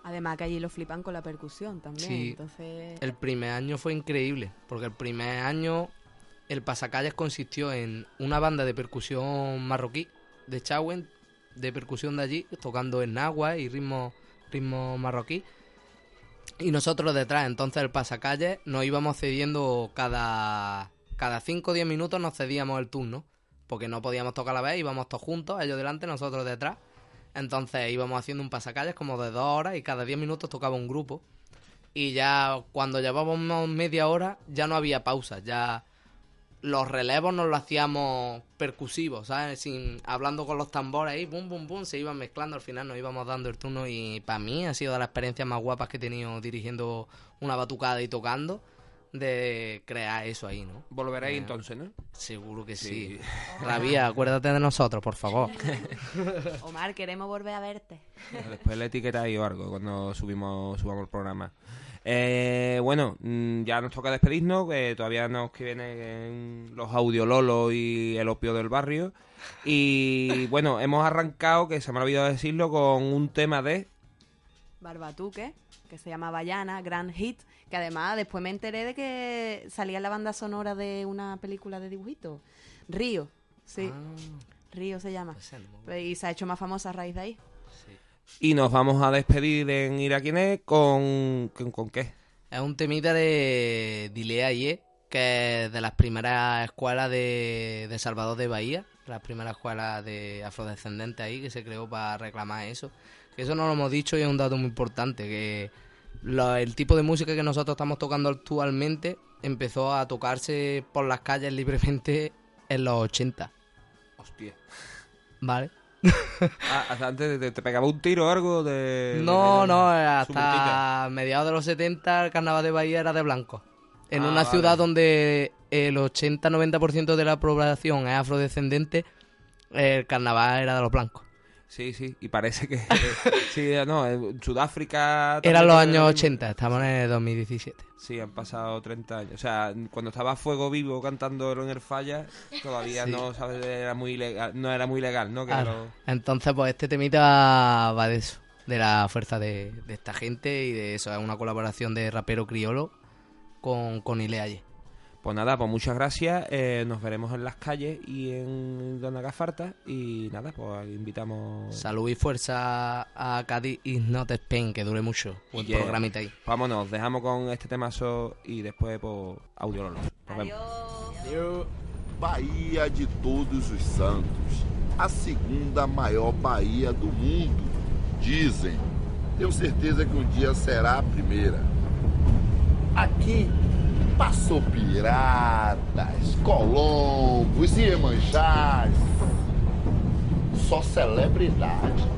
Además que allí lo flipan con la percusión también. Sí. Entonces, El primer año fue increíble, porque el primer año el pasacalles consistió en una banda de percusión marroquí de Chauen, de percusión de allí, tocando en agua y ritmo, ritmo marroquí. Y nosotros detrás, entonces el pasacalles nos íbamos cediendo cada cada 5 o 10 minutos nos cedíamos el turno, porque no podíamos tocar a la vez, íbamos todos juntos, ellos delante, nosotros detrás. Entonces íbamos haciendo un pasacalles como de dos horas y cada 10 minutos tocaba un grupo. Y ya cuando llevábamos media hora ya no había pausa, ya los relevos nos lo hacíamos percusivos, ¿sabes? Sin, hablando con los tambores ahí, pum, pum, pum, se iban mezclando, al final nos íbamos dando el turno y para mí ha sido de las experiencias más guapas que he tenido dirigiendo una batucada y tocando, de crear eso ahí, ¿no? Volveréis Eh, entonces, ¿no? Seguro que Sí. sí. Rabia, acuérdate de nosotros, por favor. Omar, queremos volver a verte. Después le etiquetáis o algo cuando subimos subamos el programa. Eh, bueno, mm, ya nos toca despedirnos, que todavía nos que vienen los audiololos y el opio del barrio. Y bueno, hemos arrancado, que se me ha olvidado decirlo, con un tema de... Barbatuque, que se llama Bayana, gran hit, que además después me enteré de que salía en la banda sonora de una película de dibujitos. Río, sí, Río se llama. Me Y se ha hecho más famosa a raíz de ahí. Y nos vamos a despedir en Ir a quién es con... ¿Con, con qué? Es un temita de Dilea Ye, que es de las primeras escuelas de, de Salvador de Bahía, las primeras escuelas de afrodescendentes ahí, que se creó para reclamar eso. Que eso no lo hemos dicho y es un dato muy importante, que lo- el tipo de música que nosotros estamos tocando actualmente empezó a tocarse por las calles libremente en los 80, Hostia. ¿vale? Ah, hasta antes te, te pegaba un tiro o algo de... No, de- no, multita. hasta mediados de los 70 el carnaval de Bahía era de blanco. En Ah, una vale. ciudad donde el 80-90% de la población es afrodescendente, el carnaval era de los blancos. Sí, sí, y parece que... sí, no, en Sudáfrica... Eran los años lo mismo. 80, estamos en el 2017. Sí, han pasado 30 años. O sea, cuando estaba Fuego Vivo cantando en el Falla, todavía Sí. no sabes era muy ilegal, no era muy legal, ¿no? Que lo- Entonces, pues este temita va de eso, de la fuerza de, de esta gente y de eso. Es una colaboración de rapero criolo con, con Ileaye. Pues nada, pues muchas gracias. eh, nos veremos en las calles y en Dona Gafarta. Y nada, pues invitamos. Salud y fuerza a Cádiz is not Spain, que dure mucho. Buen Yeah. programita ahí. Vámonos, dejamos con este temazo y después, pues, audio Nos vemos. Adiós. Bahia de Todos os Santos, a segunda maior baía do mundo. Dizem. Tenho certeza que um dia será a primeira. Aqui passou piratas, colombos, iemanjás. Só celebridade.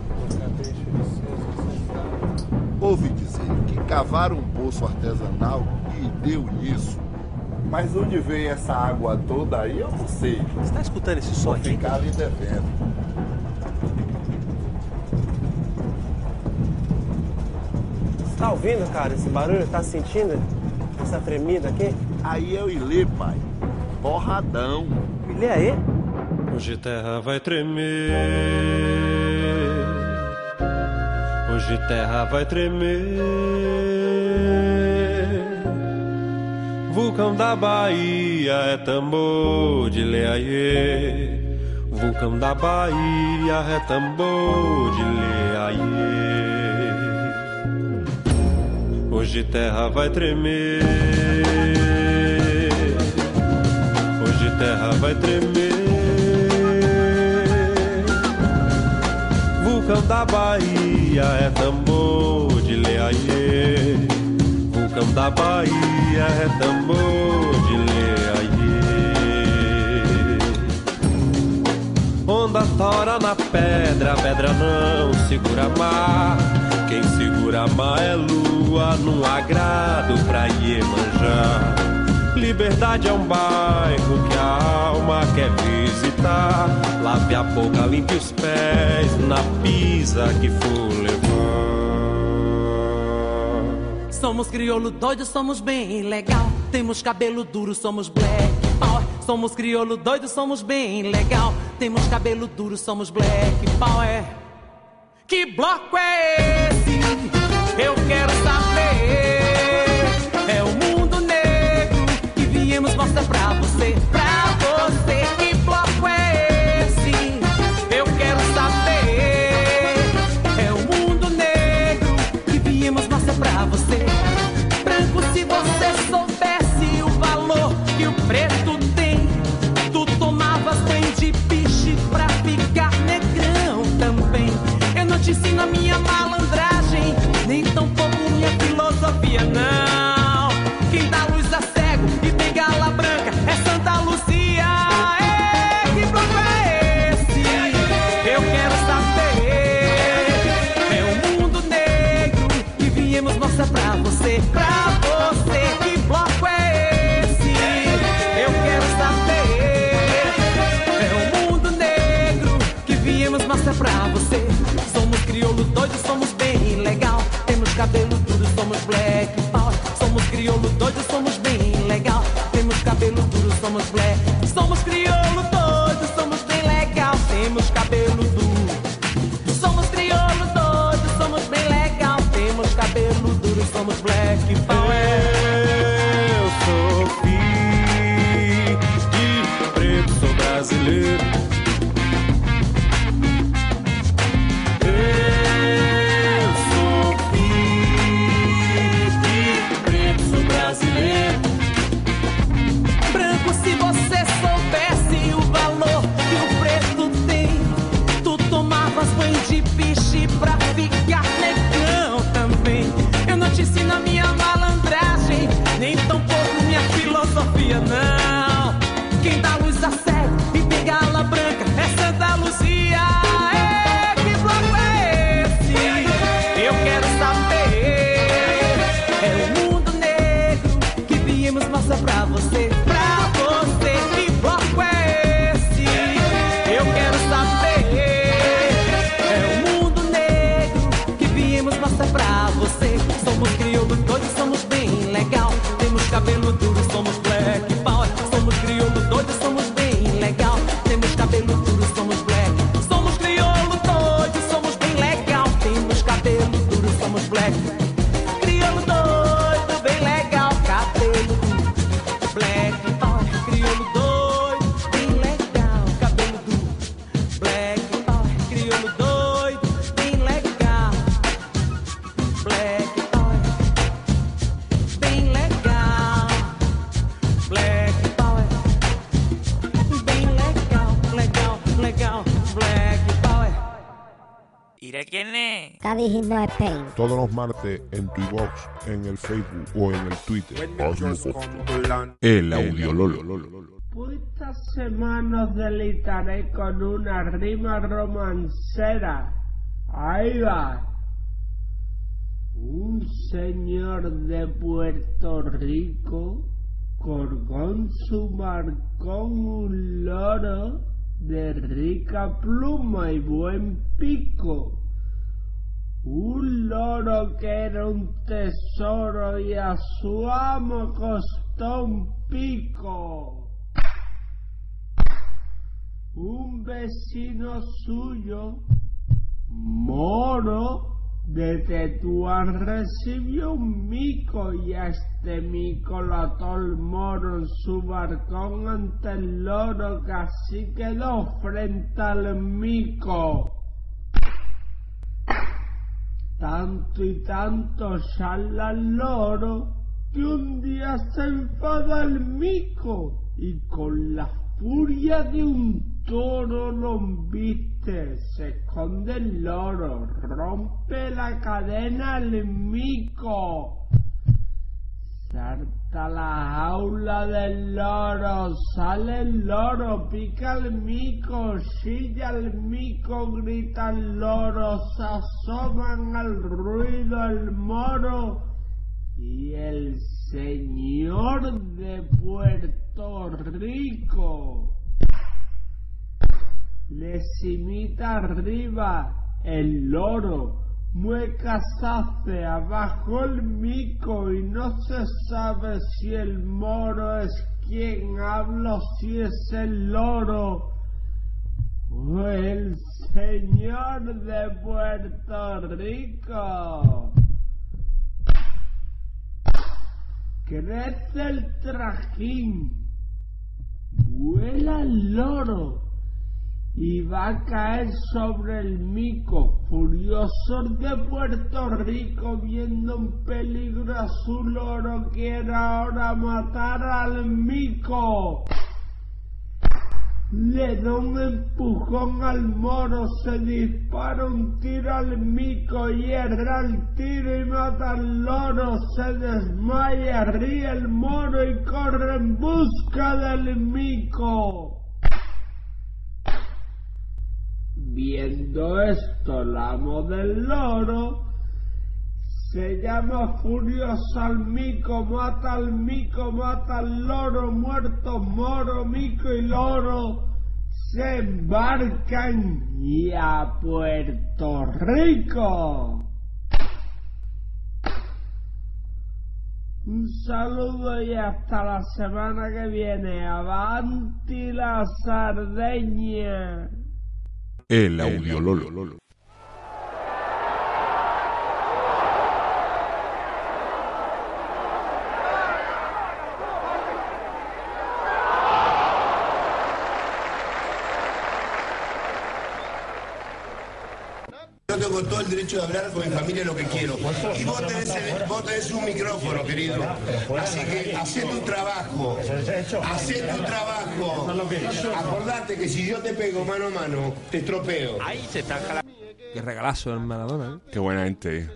Ouvi dizer que cavaram um poço artesanal e deu nisso. Mas onde veio essa água toda aí, eu não sei. Você está escutando esse som Vou ficar ali devendo. Você tá ouvindo, cara, esse barulho? Tá sentindo essa tremida aqui? Aí é o Ilê, pai. Porradão. Ilê aí? Hoje terra vai tremer. Hoje terra vai tremer. Vulcão da Bahia é tambor de leaiê. Vulcão da Bahia é tambor de leaiê. Hoje terra vai tremer. Hoje terra vai tremer. Vulcão da Bahia é tambor de leaiê. Vulcão da Bahia é tambor de leaiê. Onda tora na pedra, a pedra não segura mar. Quem segura mar é lua, num agrado pra Iemanjá. Liberdade é um bairro que a alma quer visitar. Lave a boca, limpe os pés na pisa que for levar. Somos crioulo doido, somos bem legal. Temos cabelo duro, somos black power. Somos crioulo doido, somos bem legal. Temos cabelo duro, somos black power. Que bloco é esse? Eu quero saber. É o mundo negro que viemos mostrar pra você, pra filosofia, não. Quem dá luz a cego e tem gala branca é Santa Lucia. É, que bloco é esse? Eu quero saber. É o mundo negro que viemos mostrar pra você, pra você. Que bloco é esse? Eu quero saber. É o mundo negro que viemos mostrar pra você. Somos crioulo doido, somos cabelo duro, somos black power. Somos crioulo doido, somos bem legal. Temos cabelo duro, somos black. Somos crioulo doido, somos bem legal. Temos cabelo Spain. Todos los martes en tu box, en el Facebook o en el Twitter. El audiololo. Esta semana os deleitaré con una rima romancera. Ahí va. Un señor de Puerto Rico colgó en su marcón un loro de rica pluma y buen pico. Un loro que era un tesoro y a su amo costó un pico. Un vecino suyo, moro, de Tetuán recibió un mico y a este mico lo ató el moro en su barcón ante el loro que así quedó frente al mico. Tanto y tanto charla el loro que un día se enfada el mico y con la furia de un toro lo embiste, se esconde el loro, rompe la cadena el mico. Salta la jaula del loro, sale el loro, pica el mico, chilla el mico, grita el loro, se asoman al ruido el moro. Y el señor de Puerto Rico les imita arriba el loro, muecas hace abajo el mico y no se sabe si el moro es quien habla si es el loro o el señor de Puerto Rico. Crece el trajín, vuela el loro y va a caer sobre el mico, furioso de Puerto Rico, viendo en peligro a su loro, quiere ahora matar al mico. Le da un empujón al moro, se dispara un tiro al mico, hierra el tiro y mata al loro, se desmaya, ríe el moro y corre en busca del mico. Viendo esto, el amo del loro se llama furioso al mico, mata al mico, mata al loro, muertos moro, mico y loro se embarcan y a Puerto Rico. Un saludo y hasta la semana que viene. Avanti la Sardeña. El audiololo. Yo tengo todo el derecho de hablar con mi familia lo que quiero. Y vos tenés, el- vos tenés un micrófono, querido. Así que hacé tu trabajo. Hacé tu trabajo. Acordate que si yo te pego mano a mano, te estropeo. Ahí se está jalando. Qué regalazo el Maradona, ¿eh? Qué buena gente. ¿eh?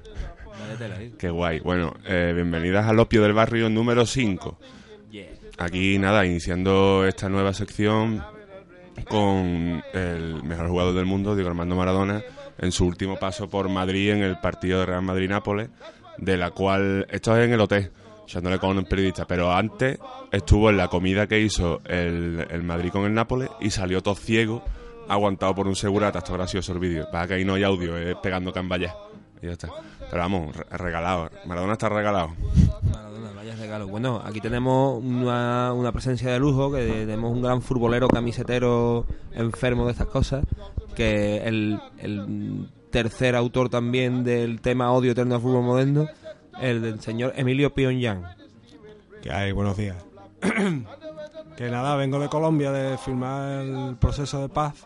Qué guay. Bueno, eh, bienvenidas al Opio del Barrio número 5. Yeah. Aquí nada, iniciando esta nueva sección con el mejor jugador del mundo, Diego Armando Maradona, en su último paso por Madrid en el partido de Real Madrid-Nápoles, de la cual, esto es en el hotel, echándole con un periodista, pero antes estuvo en la comida que hizo el, Madrid con el Nápoles y salió todo ciego, aguantado por un segurata, esto es gracioso el vídeo, para que ahí no hay audio, es pegando cambayas. Y ya está. Pero vamos, re- regalado. Maradona está regalado. Bueno, aquí tenemos una, presencia de lujo, que tenemos un gran futbolero camisetero enfermo de estas cosas, que el, tercer autor también del tema odio eterno al fútbol moderno, el del señor Emilio Pyongyang. ¿Qué hay? Buenos días. que nada, vengo de Colombia de firmar el proceso de paz.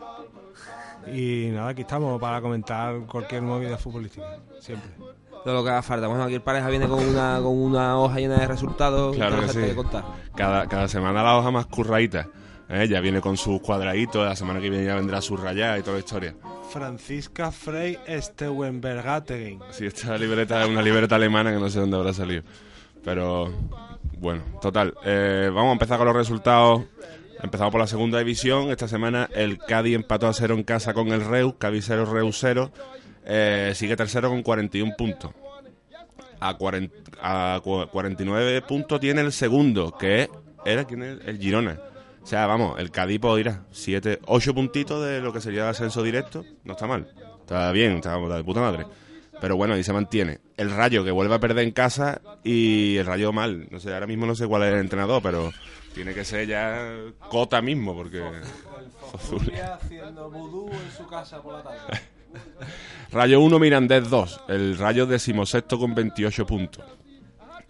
Y nada, aquí estamos para comentar cualquier movida futbolística. Siempre. Todo lo que haga falta. Bueno, aquí el pareja viene con una, con una hoja llena de resultados Claro que sí. que contar. Cada, cada semana la hoja más curradita. ¿eh? Ya viene con sus cuadraditos, la semana que viene ya vendrá su rayada y toda la historia. Francisca Frey Steuenbergategin. Sí, esta libreta es una libreta alemana que no sé dónde habrá salido. Pero bueno, total. eh, vamos a empezar con los resultados. Empezamos por la segunda división. Esta semana el Cádiz empató a cero en casa con el Reus. Cádiz 0, Reus 0. Eh, sigue tercero con 41 puntos. A, 40 a cu- 49 puntos tiene el segundo, que es, era quién es? el Girona. O sea, vamos, el Cádiz pues, irá 7, 8 puntitos de lo que sería ascenso directo. No está mal. Está bien, está de puta madre. Pero bueno, ahí se mantiene. El Rayo que vuelve a perder en casa y el Rayo mal. No sé, ahora mismo no sé cuál es el entrenador, pero tiene que ser ya Cota mismo, porque... Haciendo vudú en su casa por la tarde. Rayo 1, Mirandés 2. El Rayo decimosexto con 28 puntos.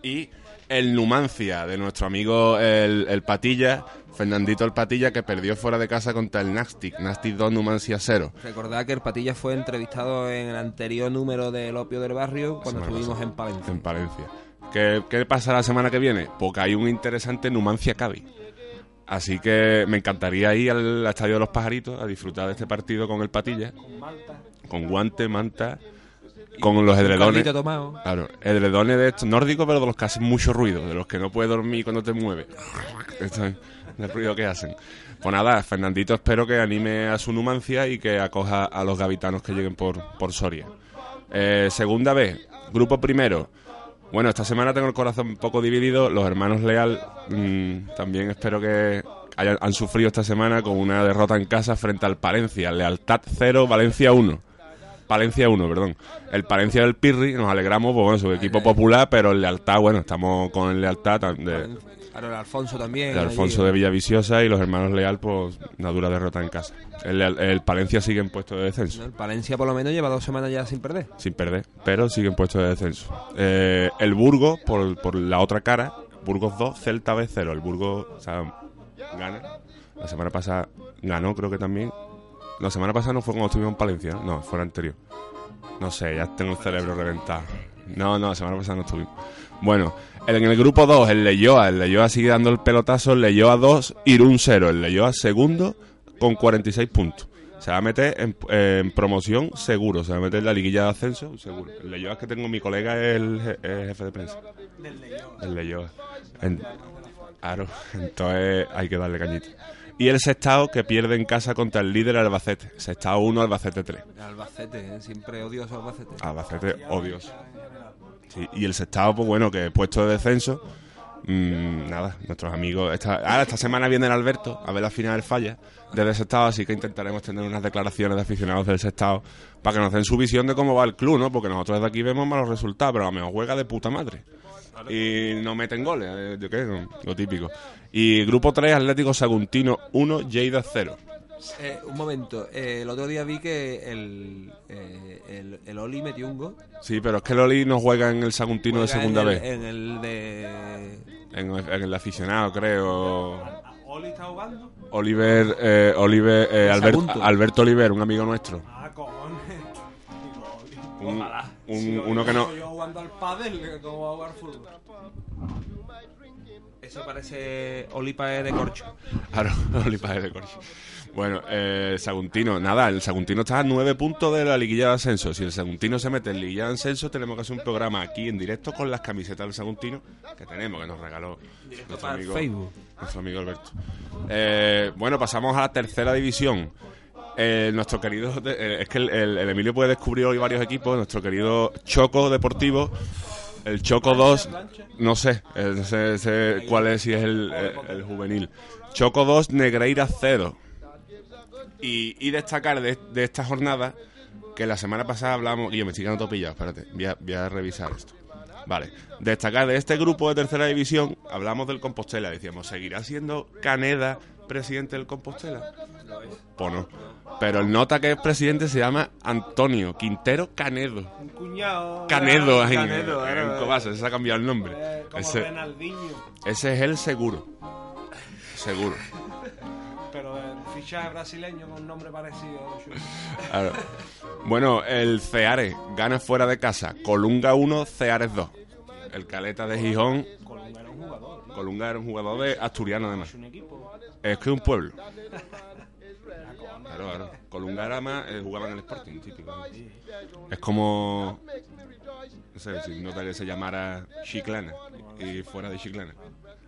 Y el Numancia de nuestro amigo el, el Patilla, Fernandito el Patilla, que perdió fuera de casa contra el Nastic. Nastic 2, Numancia 0. Recordad que el Patilla fue entrevistado en el anterior número del Opio del Barrio cuando estuvimos en Palencia. En Palencia. ¿Qué, qué pasa la semana que viene? Porque hay un interesante Numancia Cádiz. Así que me encantaría ir al Estadio de los Pajaritos a disfrutar de este partido con el Patilla, con guante, manta, con los edredones. Claro, edredones de estos nórdicos, pero de los que hacen mucho ruido, de los que no puedes dormir cuando te mueves. Esto es el ruido que hacen. Pues nada, Fernandito espero que anime a su numancia y que acoja a los gavitanos que lleguen por, por Soria. Eh, segunda vez, grupo primero. Bueno, esta semana tengo el corazón un poco dividido. Los hermanos Leal mm, también espero que hayan, han sufrido esta semana con una derrota en casa frente al Palencia. Lealtad 0, Valencia 1. Palencia 1, perdón. El Palencia del Pirri, nos alegramos, pues bueno, su equipo popular, pero el Lealtad, bueno, estamos con el Lealtad de, Claro, el Alfonso también. de Alfonso allí. de Villaviciosa y los hermanos Leal, pues una dura derrota en casa. El, el Palencia sigue en puesto de descenso. El Palencia por lo menos lleva dos semanas ya sin perder. sin perder, pero sigue en puesto de descenso. Eh, el Burgos, por, por la otra cara, Burgos 2, Celta B 0. El Burgos o sea, gana. La semana pasada ganó, creo que también. La semana pasada no fue cuando estuvimos en Palencia, ¿no? no, fue la anterior. No sé, ya tengo el cerebro reventado. No, no, la semana pasada no estuvimos. Bueno, en el grupo 2, el Leyoa. El Leyoa sigue dando el pelotazo. El Leyoa 2, Irún 0. El Leyoa segundo con 46 puntos. Se va a meter en, en promoción seguro. Se va a meter en la liguilla de ascenso seguro. El Leyoa es que tengo mi colega, es el, je- jefe de prensa. El Leyoa. En- Claro, entonces hay que darle cañita. Y el Sestao que pierde en casa contra el líder Albacete. Sestao 1, Albacete 3. Albacete, ¿eh? siempre odioso Albacete. Albacete odioso. Sí, y el sextavo, pues bueno, que puesto de descenso. mm, nada, nuestros amigos. Esta, ahora, esta semana viene el Alberto a ver la final del falla desde el sextavo, así que intentaremos tener unas declaraciones de aficionados del sextavo para que nos den su visión de cómo va el club, ¿no? Porque nosotros desde aquí vemos malos resultados, pero a lo mejor juega de puta madre. Y no meten goles, eh, ¿de qué? Lo típico. Y grupo 3, Atlético Saguntino 1, Lleida 0. Eh, un momento, eh, el otro día vi que el, eh, el, el Oli metió un gol. Sí, pero es que Loli no juega en el Saguntino de Juega segunda en el- vez. En el de. En, el- en el aficionado, creo. ¿Oli está jugando? Oliver, eh, Oliver eh, Albert-. Alberto Oliver, un amigo nuestro. Ah, cojones. Un- Ojalá. Un- Si uno que no- Yo jugando al pádel, ¿cómo va a jugar fútbol? Eso parece Olipa de Corcho. Claro, Oliver de Corcho. Bueno, eh, Saguntino, nada, el Saguntino está a nueve puntos de la liguilla de ascenso. Si el Saguntino se mete en liguilla de ascenso, tenemos que hacer un programa aquí en directo con las camisetas del Saguntino que tenemos, que nos regaló nuestro amigo, Facebook. nuestro amigo Alberto. Eh, bueno, pasamos a la tercera división. Eh, nuestro querido, eh, es que el, el- el Emilio puede descubrir hoy varios equipos. Nuestro querido Choco Deportivo, el Choco 2, no sé, eh, no sé, sé cuál es, si es el, juvenil. Choco 2, Negreira 0. Y, y destacar de, de esta jornada que la semana pasada hablamos. Y yo me estoy quedando todo pillado, espérate, voy a, voy a revisar esto. Vale, destacar de este grupo de tercera división, hablamos del Compostela. Decíamos, ¿seguirá siendo Caneda presidente del Compostela? Pues no. Pero el nota que es presidente se llama Antonio Quintero Canedo. Un cuñado. Canedo, ah, ahí, Canedo, en eh, Cobasa, se ha cambiado el nombre. eh, Como Ese, ese es el seguro. Seguro. Pero el fichaje brasileño con un nombre parecido. Claro. Bueno, el Ceares gana fuera de casa. Colunga 1, Ceares 2. El Caleta de Gijón. Colunga era un jugador. Colunga era un jugador de asturiano además. Un. Es que es un pueblo. Claro, claro. Colunga era más, eh, jugaba en el Sporting, típico. Es como. No sé, si no que se llamara Chiclana y fuera de Chiclana.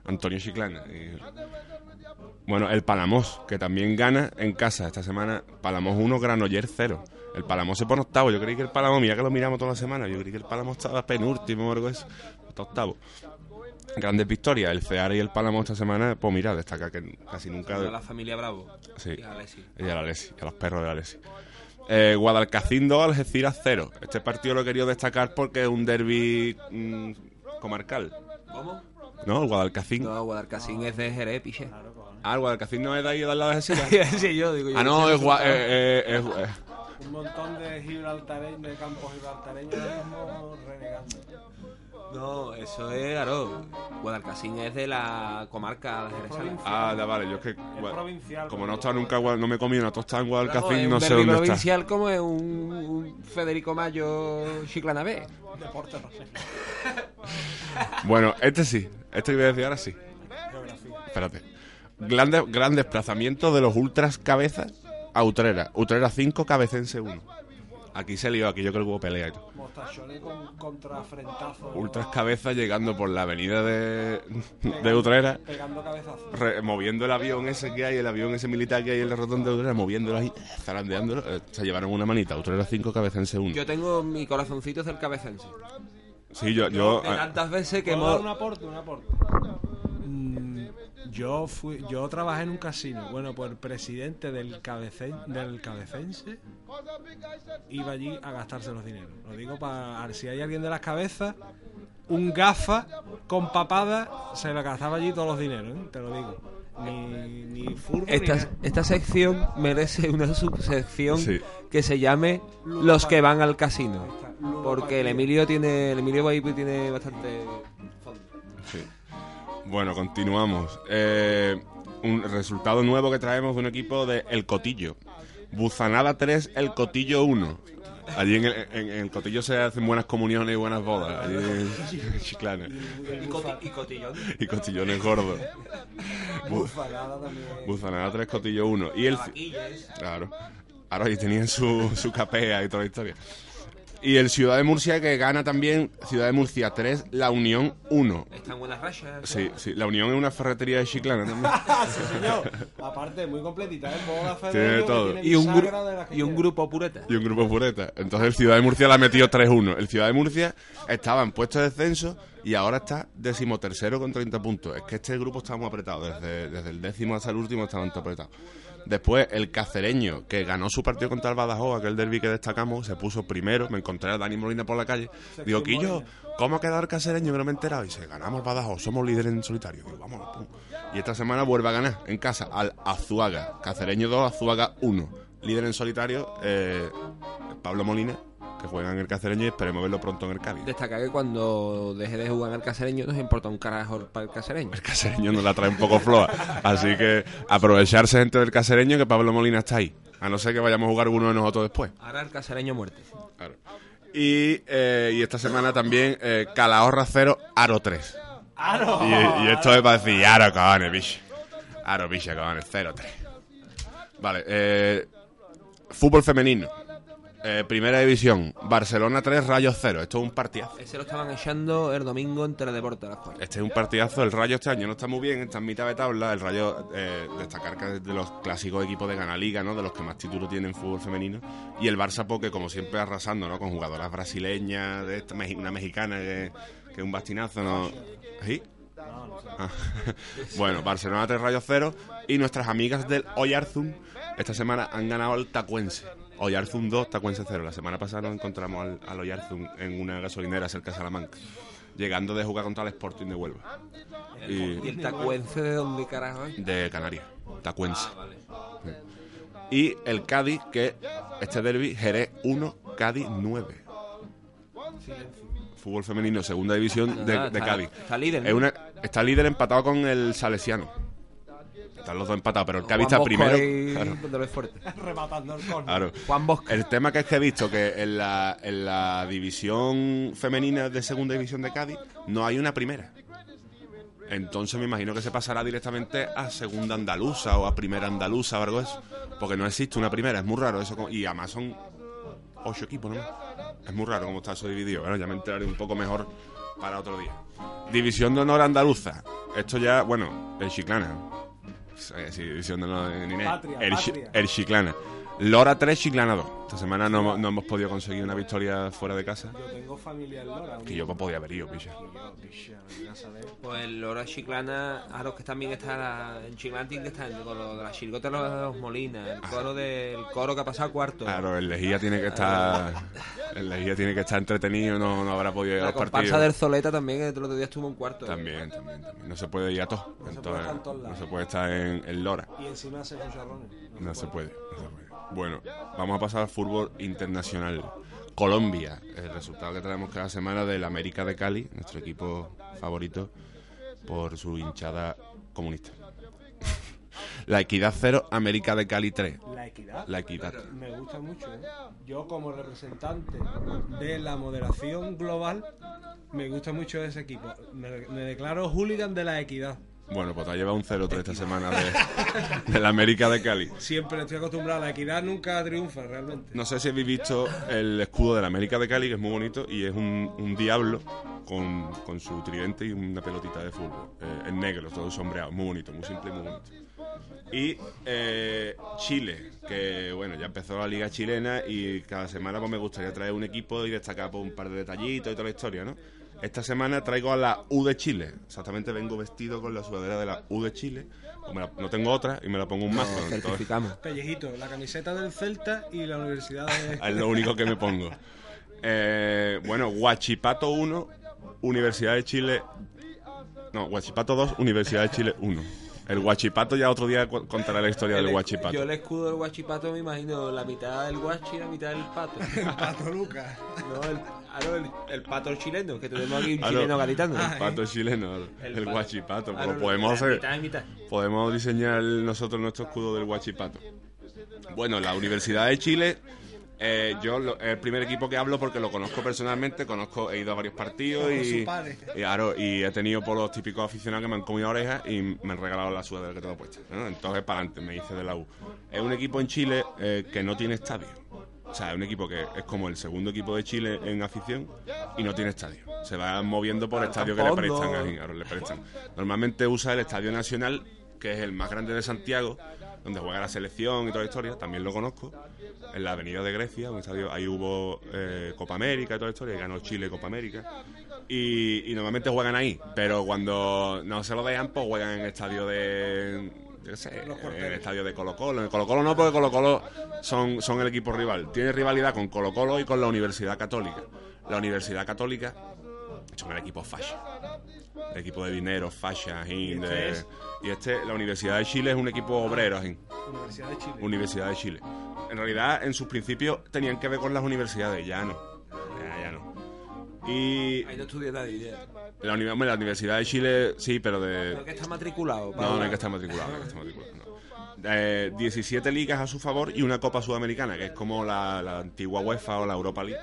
Antonio Chiclana. y- Bueno, el Palamos, que también gana en casa esta semana. Palamos 1, Granoller 0. El Palamos se pone octavo. Yo creí que el Palamos, mira que lo miramos toda la semana. Yo creí que el Palamos estaba penúltimo o algo de eso. Está octavo. Grandes victorias. El Ceara y el Palamos esta semana, pues mira, destaca que casi nunca. De la familia Bravo. Sí. Y a Alessi. Y a la a los perros de la Alessi. Eh, Guadalcacín 2, Algeciras 0. Este partido lo he querido destacar porque es un derby mm, comarcal. ¿Cómo? ¿No? El Guadalcacín. No, Guadalcacín es de Jerez, piche. Ah, el Guadalcacín no es de ahí de al lado de Algeciras. sí, yo digo. yo Ah, no, es, gua- resultado. eh, eh, es- eh, Un montón de gibraltareños, de campos gibraltareños ahora mismo renegando. No, eso es, claro. Guadalcacín es de la comarca jerezana. Ah, ya vale, yo es que. provincial, como no he estado nunca, no me comí una tostada en Guadalcacín, no un sé dónde está. provincial como es un, un Federico Mayo Chiclana B. Deporte. Bueno, este sí. Este que voy a decir ahora sí. Geografía. Espérate. gran, de- gran desplazamiento de los ultras cabezas a Utrera. Utrera 5, Cabecense 1. Aquí se lió, aquí yo creo que hubo pelea y todo. Mostachones con contrafrentazo. Ultras cabezas llegando por la avenida de, de Utrera. Pegando cabezazos. re- moviendo el avión ese que hay, el avión ese militar que hay en la rotonda de Utrera, moviéndolo ahí, zarandeándolo. eh, se llevaron una manita, Utrera 5, Cabecense 1. Yo tengo mi corazoncito del cabecense. Sí, yo... yo De ah, tantas veces que ¿Puedo dar hemos... un aporte? Un aporte. Yo fui, yo trabajé en un casino. Bueno, pues el presidente del, cabecen, del cabecense iba allí a gastarse los dineros. Lo digo para si hay alguien de las cabezas, un gafa con papada se le gastaba allí todos los dineros, ¿eh? te lo digo. Ni, ni furbo Esta, esta sección merece una subsección Sí. que se llame Los que van al casino. Porque el Emilio tiene. El Emilio Baipi tiene bastante. Bueno, continuamos. Eh, un resultado nuevo que traemos de un equipo de El Cotillo. Buzanada 3, El Cotillo 1. Allí en el, en- en el Cotillo se hacen buenas comuniones y buenas bodas. Allí en Chiclana. Y, cotillón. Y cotillones gordos. Bu- Buzanada también. Buzanada 3, Cotillo 1. Y el... Claro. Ahora ahí tenían su, su capea y toda la historia. Y el Ciudad de Murcia que gana también Ciudad de Murcia 3, La Unión 1. Está en buenas rachas. Sí, sí, La Unión es una ferretería de Chiclana también. Sí, señor. Aparte, muy completita, ¿eh? Boda Tiene todo. tiene Y un, de las y un grupo pureta. y un grupo pureta. Entonces el Ciudad de Murcia la ha metido 3-1. El Ciudad de Murcia estaba en puesto de descenso y ahora está decimotercero con 30 puntos. Es que este grupo está muy apretado. Desde, desde el décimo hasta el último estaban todo apretados. Después el cacereño, que ganó su partido contra el Badajoz, aquel derby que destacamos, se puso primero. Me encontré a Dani Molina por la calle. Digo, Quillo, ¿cómo ha quedado el cacereño que no me he enterado? Y dice, ganamos el Badajoz, somos líderes en solitario. Digo, vámonos, pum. Y esta semana vuelve a ganar en casa al Azuaga. Cacereño 2, Azuaga 1. Líder en solitario, eh, Pablo Molina, que juega en el cacereño y esperemos verlo pronto en el Cádiz. Destaca que cuando deje de jugar en el casereño nos importa un carajo para el casereño. El cacereño nos la trae un poco floja. Así que aprovecharse gente del cacereño que Pablo Molina está ahí. A no ser que vayamos a jugar uno de nosotros después. Ahora el casereño muerte. Claro. Y, eh, y esta semana también eh, Calahorra 0, Aro 3. ¡Aro! Y, y esto es para decir, Aro, cojones, bicho. Aro, bicho, cojones, 0-3. Vale, eh, fútbol femenino. Eh, primera división, Barcelona 3, Rayos 0. Esto es un partidazo. Ese lo estaban echando el domingo en Teledeporte las. Este es un partidazo. El Rayo este año no está muy bien, está en mitad de tabla. El Rayo, eh, destacar que es de los clásicos equipos de Gana Liga, ¿no? De los que más títulos tienen en fútbol femenino. Y el Barça, porque como siempre arrasando, ¿no? Con jugadoras brasileñas, de esta, una mexicana que, que es un bastinazo, ¿no? ¿Sí? Ah. bueno, Barcelona 3 Rayos 0 y nuestras amigas del Oyarzum esta semana han ganado al Tacuense. Oyarzum 2, Tacuense 0. La semana pasada nos encontramos al, al Oyarzum en una gasolinera cerca de Salamanca, llegando de jugar contra el Sporting de Huelva. ¿Y el tacuense de dónde carajo es? De Canarias, Tacuense. Ah, vale. Y el Cádiz, que este derby, Jerez 1, Cádiz 9. Fútbol femenino, segunda división de, Ah, de Cádiz. está líder, ¿no? Es una- está líder empatado con el Salesiano. Están los dos empatados, pero el Juan está Bosco primero. Claro. fuerte. Rematando el. Claro. Juan Bosco. El tema que es que he visto que en la, en la división femenina de segunda división de Cádiz no hay una primera. Entonces me imagino que se pasará directamente a segunda andaluza o a primera andaluza o algo de eso. Porque no existe una primera, es muy raro eso. Y además son ocho equipos, ¿no? Es muy raro cómo está eso dividido. Bueno, ya me enteraré un poco mejor para otro día. División de honor andaluza. Esto ya, bueno, el Chiclana. Eh, Sí, honor en Inés. Patria. Lora 3, Chiclana 2. Esta semana no, hemos- no hemos podido conseguir una victoria fuera de casa. Yo tengo familia en Lora. Que yo podía haber ido, picha. Pues el Lora Chiclana, a los que también está la, en Chiclana tiene que estar con lo de la chirigota de los Molinas, el coro del coro que ha pasado cuarto. Claro, el Lejía tiene que estar. El Lejía tiene que estar entretenido, no, no habrá podido ir a La los comparsa partidos. del Zoleta también, el otro día estuvo en cuarto. También, también, también. No se puede ir a todo. No se Entonces, puede estar en todos no lados. se puede estar en, en Lora. Y encima hace chicharrones. No se puede, no se puede. Bueno, vamos a pasar al fútbol internacional. Colombia, el resultado que traemos cada semana del América de Cali, nuestro equipo favorito por su hinchada comunista. La Equidad 0, América de Cali 3. La equidad. La Equidad. Me gusta mucho. ¿eh? Yo como representante de la moderación global, me gusta mucho ese equipo. Me, me declaro hooligan de la equidad. Bueno, pues te ha llevado un 0-3 esta semana de, de la América de Cali. Siempre estoy acostumbrado. La equidad nunca triunfa, realmente. No sé si habéis visto el escudo de la América de Cali, que es muy bonito, y es un, un diablo con, con su tridente y una pelotita de fútbol. Eh, en negro, todo sombreado. Muy bonito, muy simple y muy bonito. Y eh, Chile, que bueno, ya empezó la liga chilena y cada semana pues me gustaría traer un equipo y destacar pues, un par de detallitos y toda la historia, ¿no? Esta semana traigo a la U de Chile. Exactamente vengo vestido con la sudadera de la U de Chile. La- no tengo otra y me la pongo un mazo. entonces- Pellejito, la camiseta del Celta y la Universidad de... es lo único que me pongo. Eh, bueno, Huachipato 1, Universidad de Chile. No, Huachipato 2, Universidad de Chile 1. El Huachipato ya otro día contaré la historia del El- Huachipato. Yo el escudo del guachipato me imagino la mitad del guachi y la mitad del pato. el pato Lucas. No, el, ah, no, el, el pato chileno, que tenemos aquí un Ah, no, chileno gaditano. El pato chileno, el, El el pato. Huachipato. Ah, Pues no, podemos la hacer. mitad y mitad. Podemos diseñar nosotros nuestro escudo del Huachipato. Bueno, la Universidad de Chile, eh, yo lo- es el primer equipo que hablo porque lo conozco personalmente, conozco, he ido a varios partidos y, y, claro, y he tenido por los típicos aficionados que me han comido orejas y me han regalado la sudadera que tengo puesta. ¿no? Entonces, para adelante, me hice de la U. Es un equipo en Chile eh, que no tiene estadio. O sea, es un equipo que es como el segundo equipo de Chile en afición y no tiene estadio. Se va moviendo por estadios que le prestan. claro, le prestan. Normalmente usa el Estadio Nacional, que es el más grande de Santiago, donde juega la selección y toda la historia. También lo conozco. En la Avenida de Grecia, un estadio, ahí hubo eh, Copa América y toda la historia, y ganó Chile Copa América. Y, y normalmente juegan ahí, pero cuando no se lo dejan, pues juegan en el estadio de. Yo qué sé, en el estadio de Colo Colo. En Colo Colo no, porque Colo Colo son, son el equipo rival. Tiene rivalidad con Colo Colo y con la Universidad Católica. La Universidad Católica son el equipo fascia. El equipo de dinero, fascia, ajín, este de- y este, la Universidad de Chile es un equipo obrero. Universidad de Chile. Universidad de Chile. En realidad, en sus principios tenían que ver con las universidades, ya no. Ya, ya no. Y Ahí no estudia nadie. ya. la, uni- hombre, la Universidad de Chile, sí, pero de... Creo que está matriculado. No, no hay que estar matriculado, no hay que estar matriculado, no. Eh, 17 ligas a su favor y una Copa Sudamericana, que es como la, la antigua UEFA o la Europa League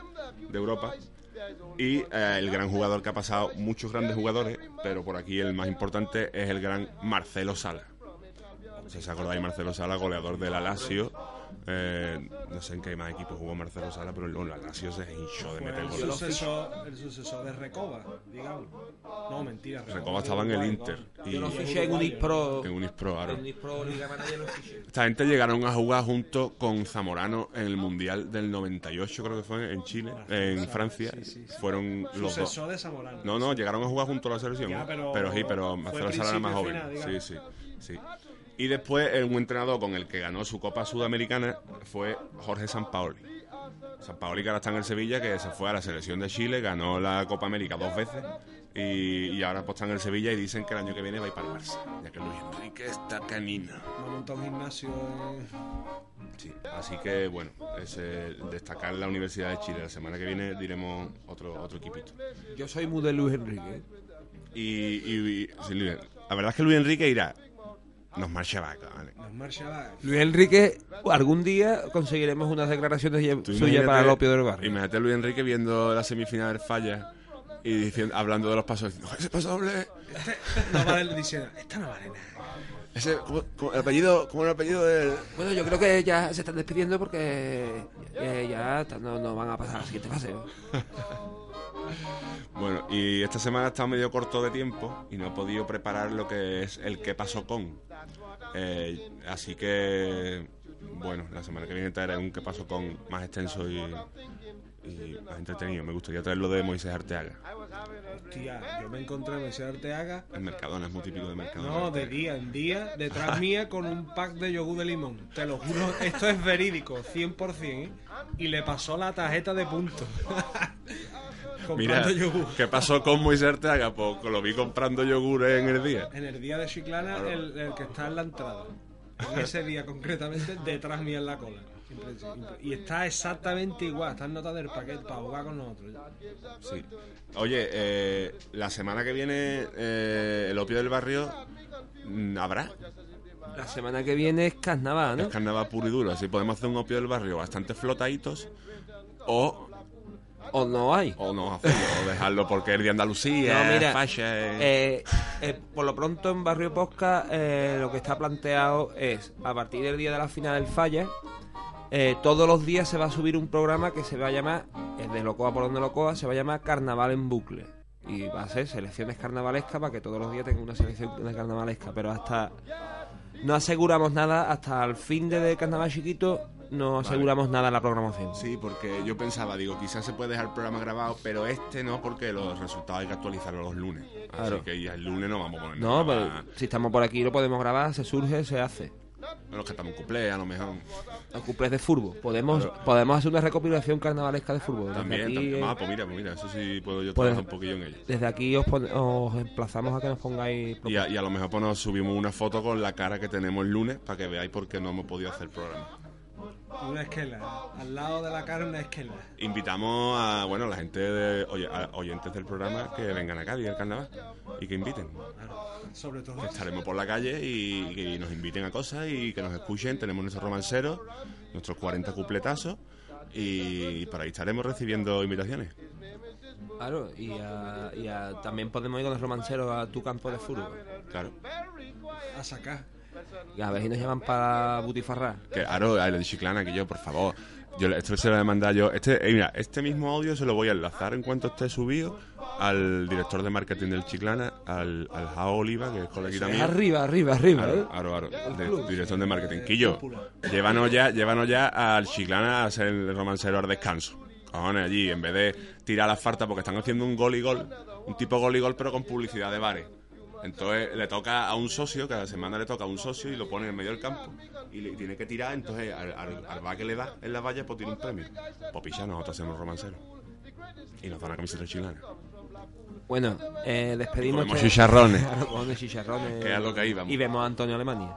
de Europa. Y eh, el gran jugador que ha pasado, muchos grandes jugadores, pero por aquí el más importante es el gran Marcelo Sala. No sé si acordáis, Marcelo Sala, goleador de la Lazio. Eh, no sé en qué más equipos jugó Marcelo Sala, pero el la Lazio se hinchó de meter el goles. sucesor, el sucesor de Recoba, digamos. No, mentira. Recoba estaba en el Inter. Y Yo lo fiché en Unispro. En Unispro, claro. En Unispro Liga Manager lo fiché. Esta gente llegaron a jugar junto con Zamorano en el Mundial del 98, creo que fue en Chile, en Francia. Fueron los dos. Sucesor de Zamorano. No, no, llegaron a jugar junto a la selección. Ya, pero sí, pero Marcelo Sala era más joven. final, sí, sí, sí. Y después un entrenador con el que ganó su Copa Sudamericana fue Jorge Sampaoli. Sampaoli que ahora está en el Sevilla, que se fue a la selección de Chile, ganó la Copa América dos veces y, y ahora pues está en el Sevilla y dicen que el año que viene va a ir para el Barça, ya que Luis Enrique está canino. Me montó un gimnasio. eh, Sí, así que bueno, es eh, destacar la Universidad de Chile. La semana que viene diremos otro otro equipito. Yo soy muy de Luis Enrique. Y, y- y- sí, la verdad es que Luis Enrique irá. Nos marcha vaca, ¿vale? Los marcha Luis Enrique, algún día conseguiremos unas declaraciones suyas para el opio del barrio. Imagínate a Luis Enrique viendo la semifinal del falla y diciendo, hablando de los pasos. diciendo, ese paso doble. No vale, diciendo, esta no vale nada. Ese, ¿cómo, cómo- el apellido, ¿cómo era el apellido del.? Bueno, yo creo que ya se están despidiendo porque eh, ya está- no, no van a pasar a la siguiente fase. Bueno, y esta semana estado medio corto de tiempo y no he podido preparar lo que es el qué pasó con. Eh, así que, bueno, la semana que viene traeré un qué pasó con más extenso y, y más entretenido. Me gustaría traer lo de Moisés Arteaga. Hostia, yo me encontré en Mesía Arteaga. El Mercadona es muy típico de Mercadona. No, de día en día, detrás mía con un pack de yogur de limón. Te lo juro, esto es verídico, 100%. ¿eh? Y le pasó la tarjeta de punto. Mira, yogur. ¿qué pasó con Moisés Arteaga? Pues lo vi comprando yogur en el día. En el día de Chiclana, el, el que está en la entrada. En ese día concretamente, detrás mía en la cola. Y está exactamente igual, está en nota del paquete para jugar con nosotros. Sí. Oye, eh, la semana que viene eh, el opio del barrio mm, habrá. La semana que viene es carnaval, Es ¿no? carnaval puro y duro. Así podemos hacer un opio del barrio bastante flotaditos. O O no hay. O no hacerlo, o dejarlo porque es el de Andalucía, No, mira, es- eh, eh, por lo pronto en Barrio Posca eh, lo que está planteado es, a partir del día de la final del Falla, eh, todos los días se va a subir un programa que se va a llamar, es de Locoa por donde Locoa, se va a llamar Carnaval en bucle. Y va a ser selecciones carnavalescas para que todos los días tenga una selección de carnavalesca. Pero hasta... No aseguramos nada, hasta el fin de, Carnaval Chiquito no aseguramos nada en la programación. Sí, porque yo pensaba, digo, quizás se puede dejar el programa grabado, pero este no, porque los resultados hay que actualizarlos los lunes. Claro. Así que ya el lunes no vamos a poner No, nada. pero si estamos por aquí lo podemos grabar, se surge, se hace. Bueno, que estamos en cuplé, a lo mejor. Los cumples de fútbol. Podemos, Claro. podemos hacer una recopilación carnavalesca de fútbol. Desde También, aquí, también. eh, Ah, pues mira, pues mira, eso sí puedo yo pues, trabajar un poquillo en ello. Desde aquí os, pon- os emplazamos a que nos pongáis. Y a, y a lo mejor pues nos subimos una foto con la cara que tenemos el lunes para que veáis por qué no hemos podido hacer el programa. Una esquela. Al lado de la cara una esquela. Invitamos a, bueno, a la gente, de, oyentes del programa que vengan a Cádiz al carnaval y que inviten. Sobre todo. Que estaremos por la calle y que nos inviten a cosas y que nos escuchen. Tenemos nuestros romanceros, nuestros 40 cupletazos y por ahí estaremos recibiendo invitaciones. Claro, y, a- y a- también podemos ir con los romanceros a tu campo de fútbol. Claro. A sacar. Y a ver si nos llaman para butifarrar. Que, Aro, a el de Chiclana, que yo, por favor. Yo, esto se lo a mandar yo. Este, eh, mira, este mismo audio se lo voy a enlazar en cuanto esté subido al director de marketing del Chiclana, al, al Jao Oliva, que es coleguita mía. arriba, arriba, arriba, Aro, ¿eh? aro, aro, de- director de marketing. Quillo, llévanos ya, llévanos ya al Chiclana a hacer el romancero al descanso. Cojones, allí, en vez de tirar las fartas, porque están haciendo un gol y gol, un tipo gol y gol, pero con publicidad de bares. Entonces le toca a un socio, cada semana le toca a un socio y lo pone en medio del campo. Y le y tiene que tirar, entonces al, al, al bar que le da en la valla, pues tiene un premio. Pues picha, nosotros hacemos romanceros. Y nos dan la camiseta chilana. Bueno, eh, despedimos. Comemos chicharrones. Comemos chicharrones. Que es lo que ahí vamos. Y vemos a Antonio Alemania.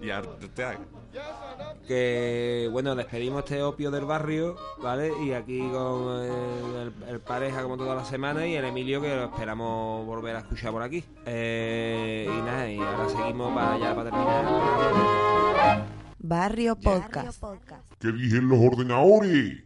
Y Arteaga. Que bueno, despedimos este opio del barrio, ¿vale? Y aquí con el, el- el pareja como toda la semana y el Emilio que lo esperamos volver a escuchar por aquí. Eh, y nada, y ahora seguimos para ya para terminar. Barrio Podcast. ¿Qué dicen los ordenadores?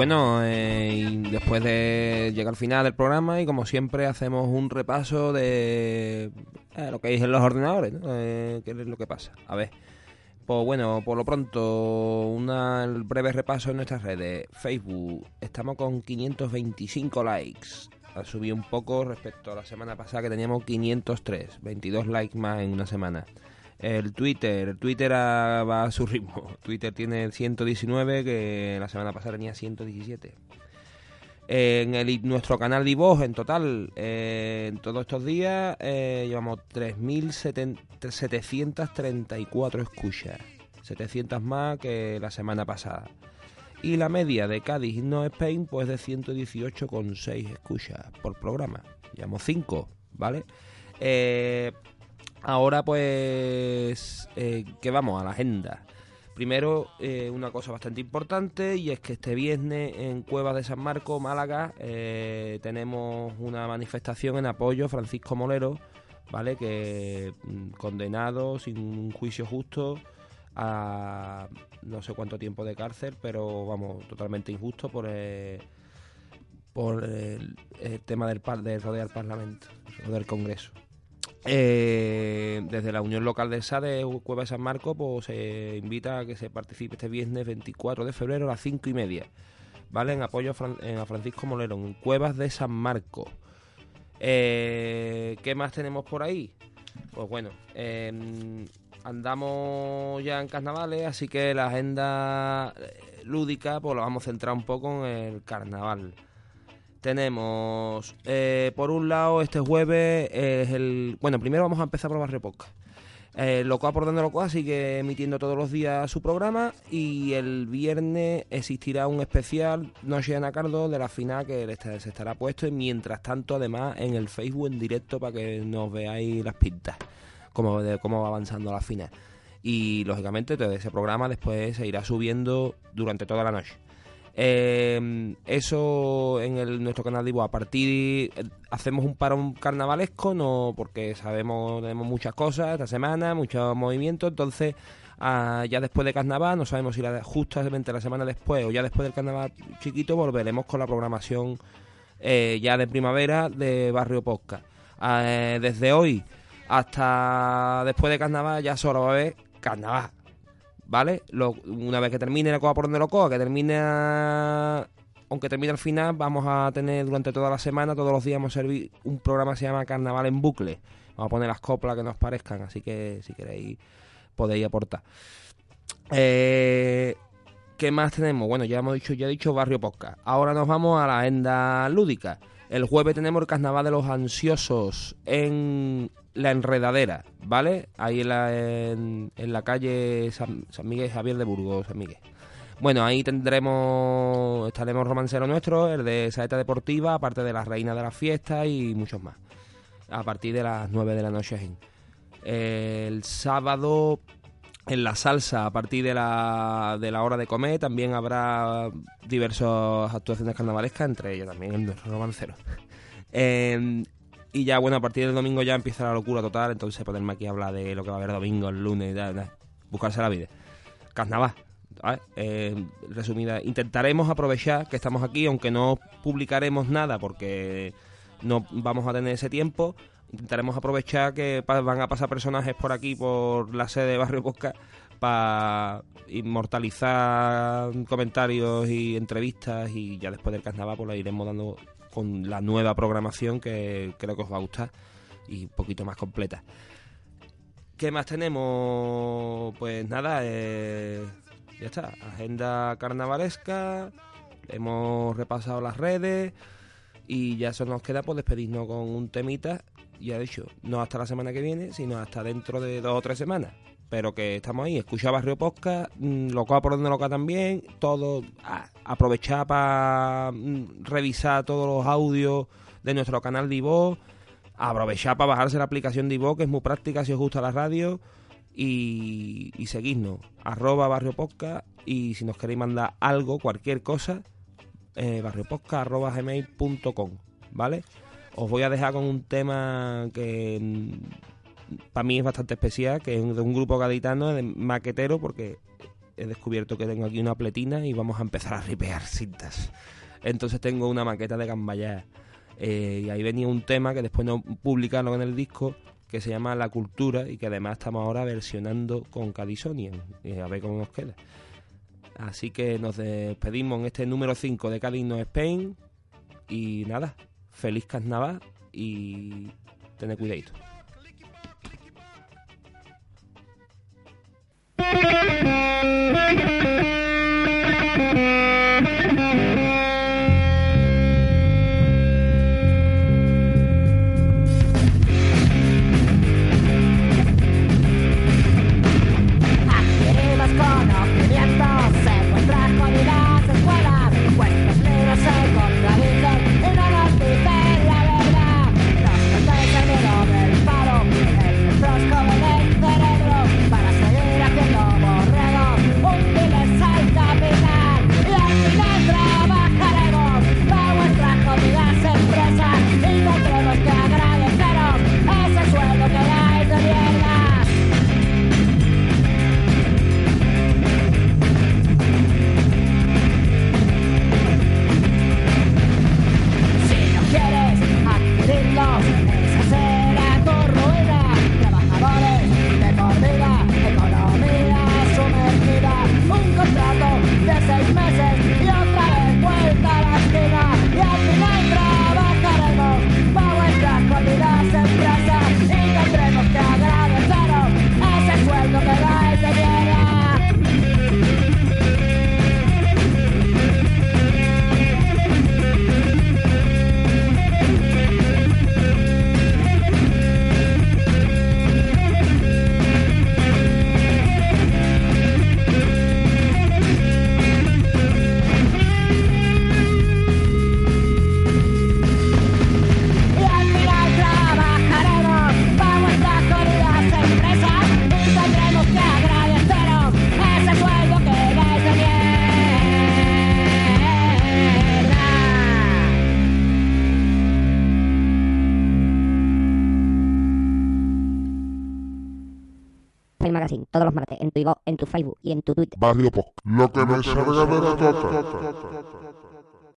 Bueno, eh, después de llegar al final del programa y como siempre hacemos un repaso de eh, lo que dicen los ordenadores, ¿no? Eh, qué es lo que pasa. A ver, pues bueno, por lo pronto, el breve repaso en nuestras redes. Facebook, estamos con 525 likes. Ha subido un poco respecto a la semana pasada que teníamos 503, 22 likes más en una semana. El Twitter, el Twitter va a su ritmo. Twitter tiene 119, que la semana pasada tenía 117. En el, nuestro canal de voz en total, eh, en todos estos días, eh, llevamos 3.734 escuchas. 700 más que la semana pasada. Y la media de Cádiz no Spain, pues de 118,6 escuchas por programa. Llevamos 5, ¿vale? Eh, ahora pues, eh, que vamos a la agenda. Primero, eh, una cosa bastante importante y es que este viernes en Cuevas de San Marco, Málaga, eh, tenemos una manifestación en apoyo a Francisco Molero, ¿vale? Que mm, condenado sin un juicio justo a no sé cuánto tiempo de cárcel, pero vamos, totalmente injusto por el, por el, tema del, par- de rodear Parlamento, o del Congreso. Eh, desde la Unión Local de SA de Cueva de San Marco, pues se invita a que se participe este viernes 24 de febrero a las 5 y media, ¿vale? En apoyo a, Fran- a Francisco Molero, en Cuevas de San Marco. Eh, ¿Qué más tenemos por ahí? Pues bueno, em, andamos ya en carnavales, así que la agenda eh, lúdica pues la vamos a centrar un poco en el carnaval. Tenemos, eh, por un lado, este jueves es el... Bueno, primero vamos a empezar por Barrio Podcast. Eh, Locoa por donde Locoa sigue emitiendo todos los días su programa y el viernes existirá un especial Noche de Anacardo de la final que se estará puesto y mientras tanto además en el Facebook en directo para que nos veáis las pintas como de cómo va avanzando la final y lógicamente todo ese programa después se irá subiendo durante toda la noche Eh, eso en el, nuestro canal de Ivo. A partir eh, hacemos un parón carnavalesco, no porque sabemos tenemos muchas cosas esta semana, muchos movimientos, entonces ah, ya después de carnaval, no sabemos si la, justamente la semana después o ya después del carnaval chiquito volveremos con la programación eh, ya de primavera de Barrio Posca. Ah, eh, desde hoy hasta después de carnaval ya solo va a haber carnaval. ¿Vale? Una vez que termine la coa por donde lo coa, que termine aunque termine al final, vamos a tener durante toda la semana, todos los días vamos a servir un programa que se llama Carnaval en bucle. Vamos a poner las coplas que nos parezcan, así que si queréis podéis aportar. Eh, ¿Qué más tenemos? Bueno, ya hemos dicho, ya he dicho Barrio Podcast. Ahora nos vamos a la agenda lúdica. El jueves tenemos el Carnaval de los Ansiosos en la Enredadera, ¿vale? Ahí en la, en, la calle San, Miguel Javier de Burgos, San Miguel. Bueno, ahí tendremos, estaremos romancero nuestro, el de Saeta Deportiva, aparte de la Reina de la Fiesta y muchos más. A partir de las 9 de la noche. El sábado en la salsa, a partir de la, de la hora de comer, también habrá diversas actuaciones carnavalescas, entre ellas también el romancero. Eh, y ya, bueno, a partir del domingo ya empieza la locura total, entonces ponerme aquí a hablar de lo que va a haber domingo, el lunes, ya, buscarse la vida. Carnaval. Eh, resumida, intentaremos aprovechar que estamos aquí, aunque no publicaremos nada porque no vamos a tener ese tiempo. Intentaremos aprovechar que van a pasar personajes por aquí, por la sede de Barrio Posca, para inmortalizar comentarios y entrevistas y ya después del carnaval pues la iremos dando con la nueva programación que creo que os va a gustar y un poquito más completa. ¿Qué más tenemos? Pues nada, eh, ya está. Agenda carnavalesca, hemos repasado las redes y ya solo nos queda pues despedirnos con un temita. Ya he dicho, no hasta la semana que viene, sino hasta dentro de dos o tres semanas. Pero que estamos ahí, escucha Barrio Posca, loca por donde loca también, todo, a- aprovechar para revisar todos los audios de nuestro canal de iVoox, aprovechar para bajarse la aplicación de iVoox, que es muy práctica si os gusta la radio, y, y seguirnos, arroba Barrio Posca, y si nos queréis mandar algo, cualquier cosa, eh, barrioposca arroba gmail.com, ¿vale? Os voy a dejar con un tema que para mí es bastante especial, que es de un grupo gaditano, de maquetero, porque he descubierto que tengo aquí una pletina y vamos a empezar a ripear cintas. Entonces tengo una maqueta de Gambaya. Eh, y ahí venía un tema que después no publicaron en el disco, que se llama La Cultura y que además estamos ahora versionando con Cadisonian. Y a ver cómo nos queda. Así que nos despedimos en este número 5 de Cádiz No Spain. Y nada, feliz carnaval y tened cuidadito. Thank you. En tu iVoox, en tu Facebook y en tu Twitter. Barrio Poc. Lo que me salga de la.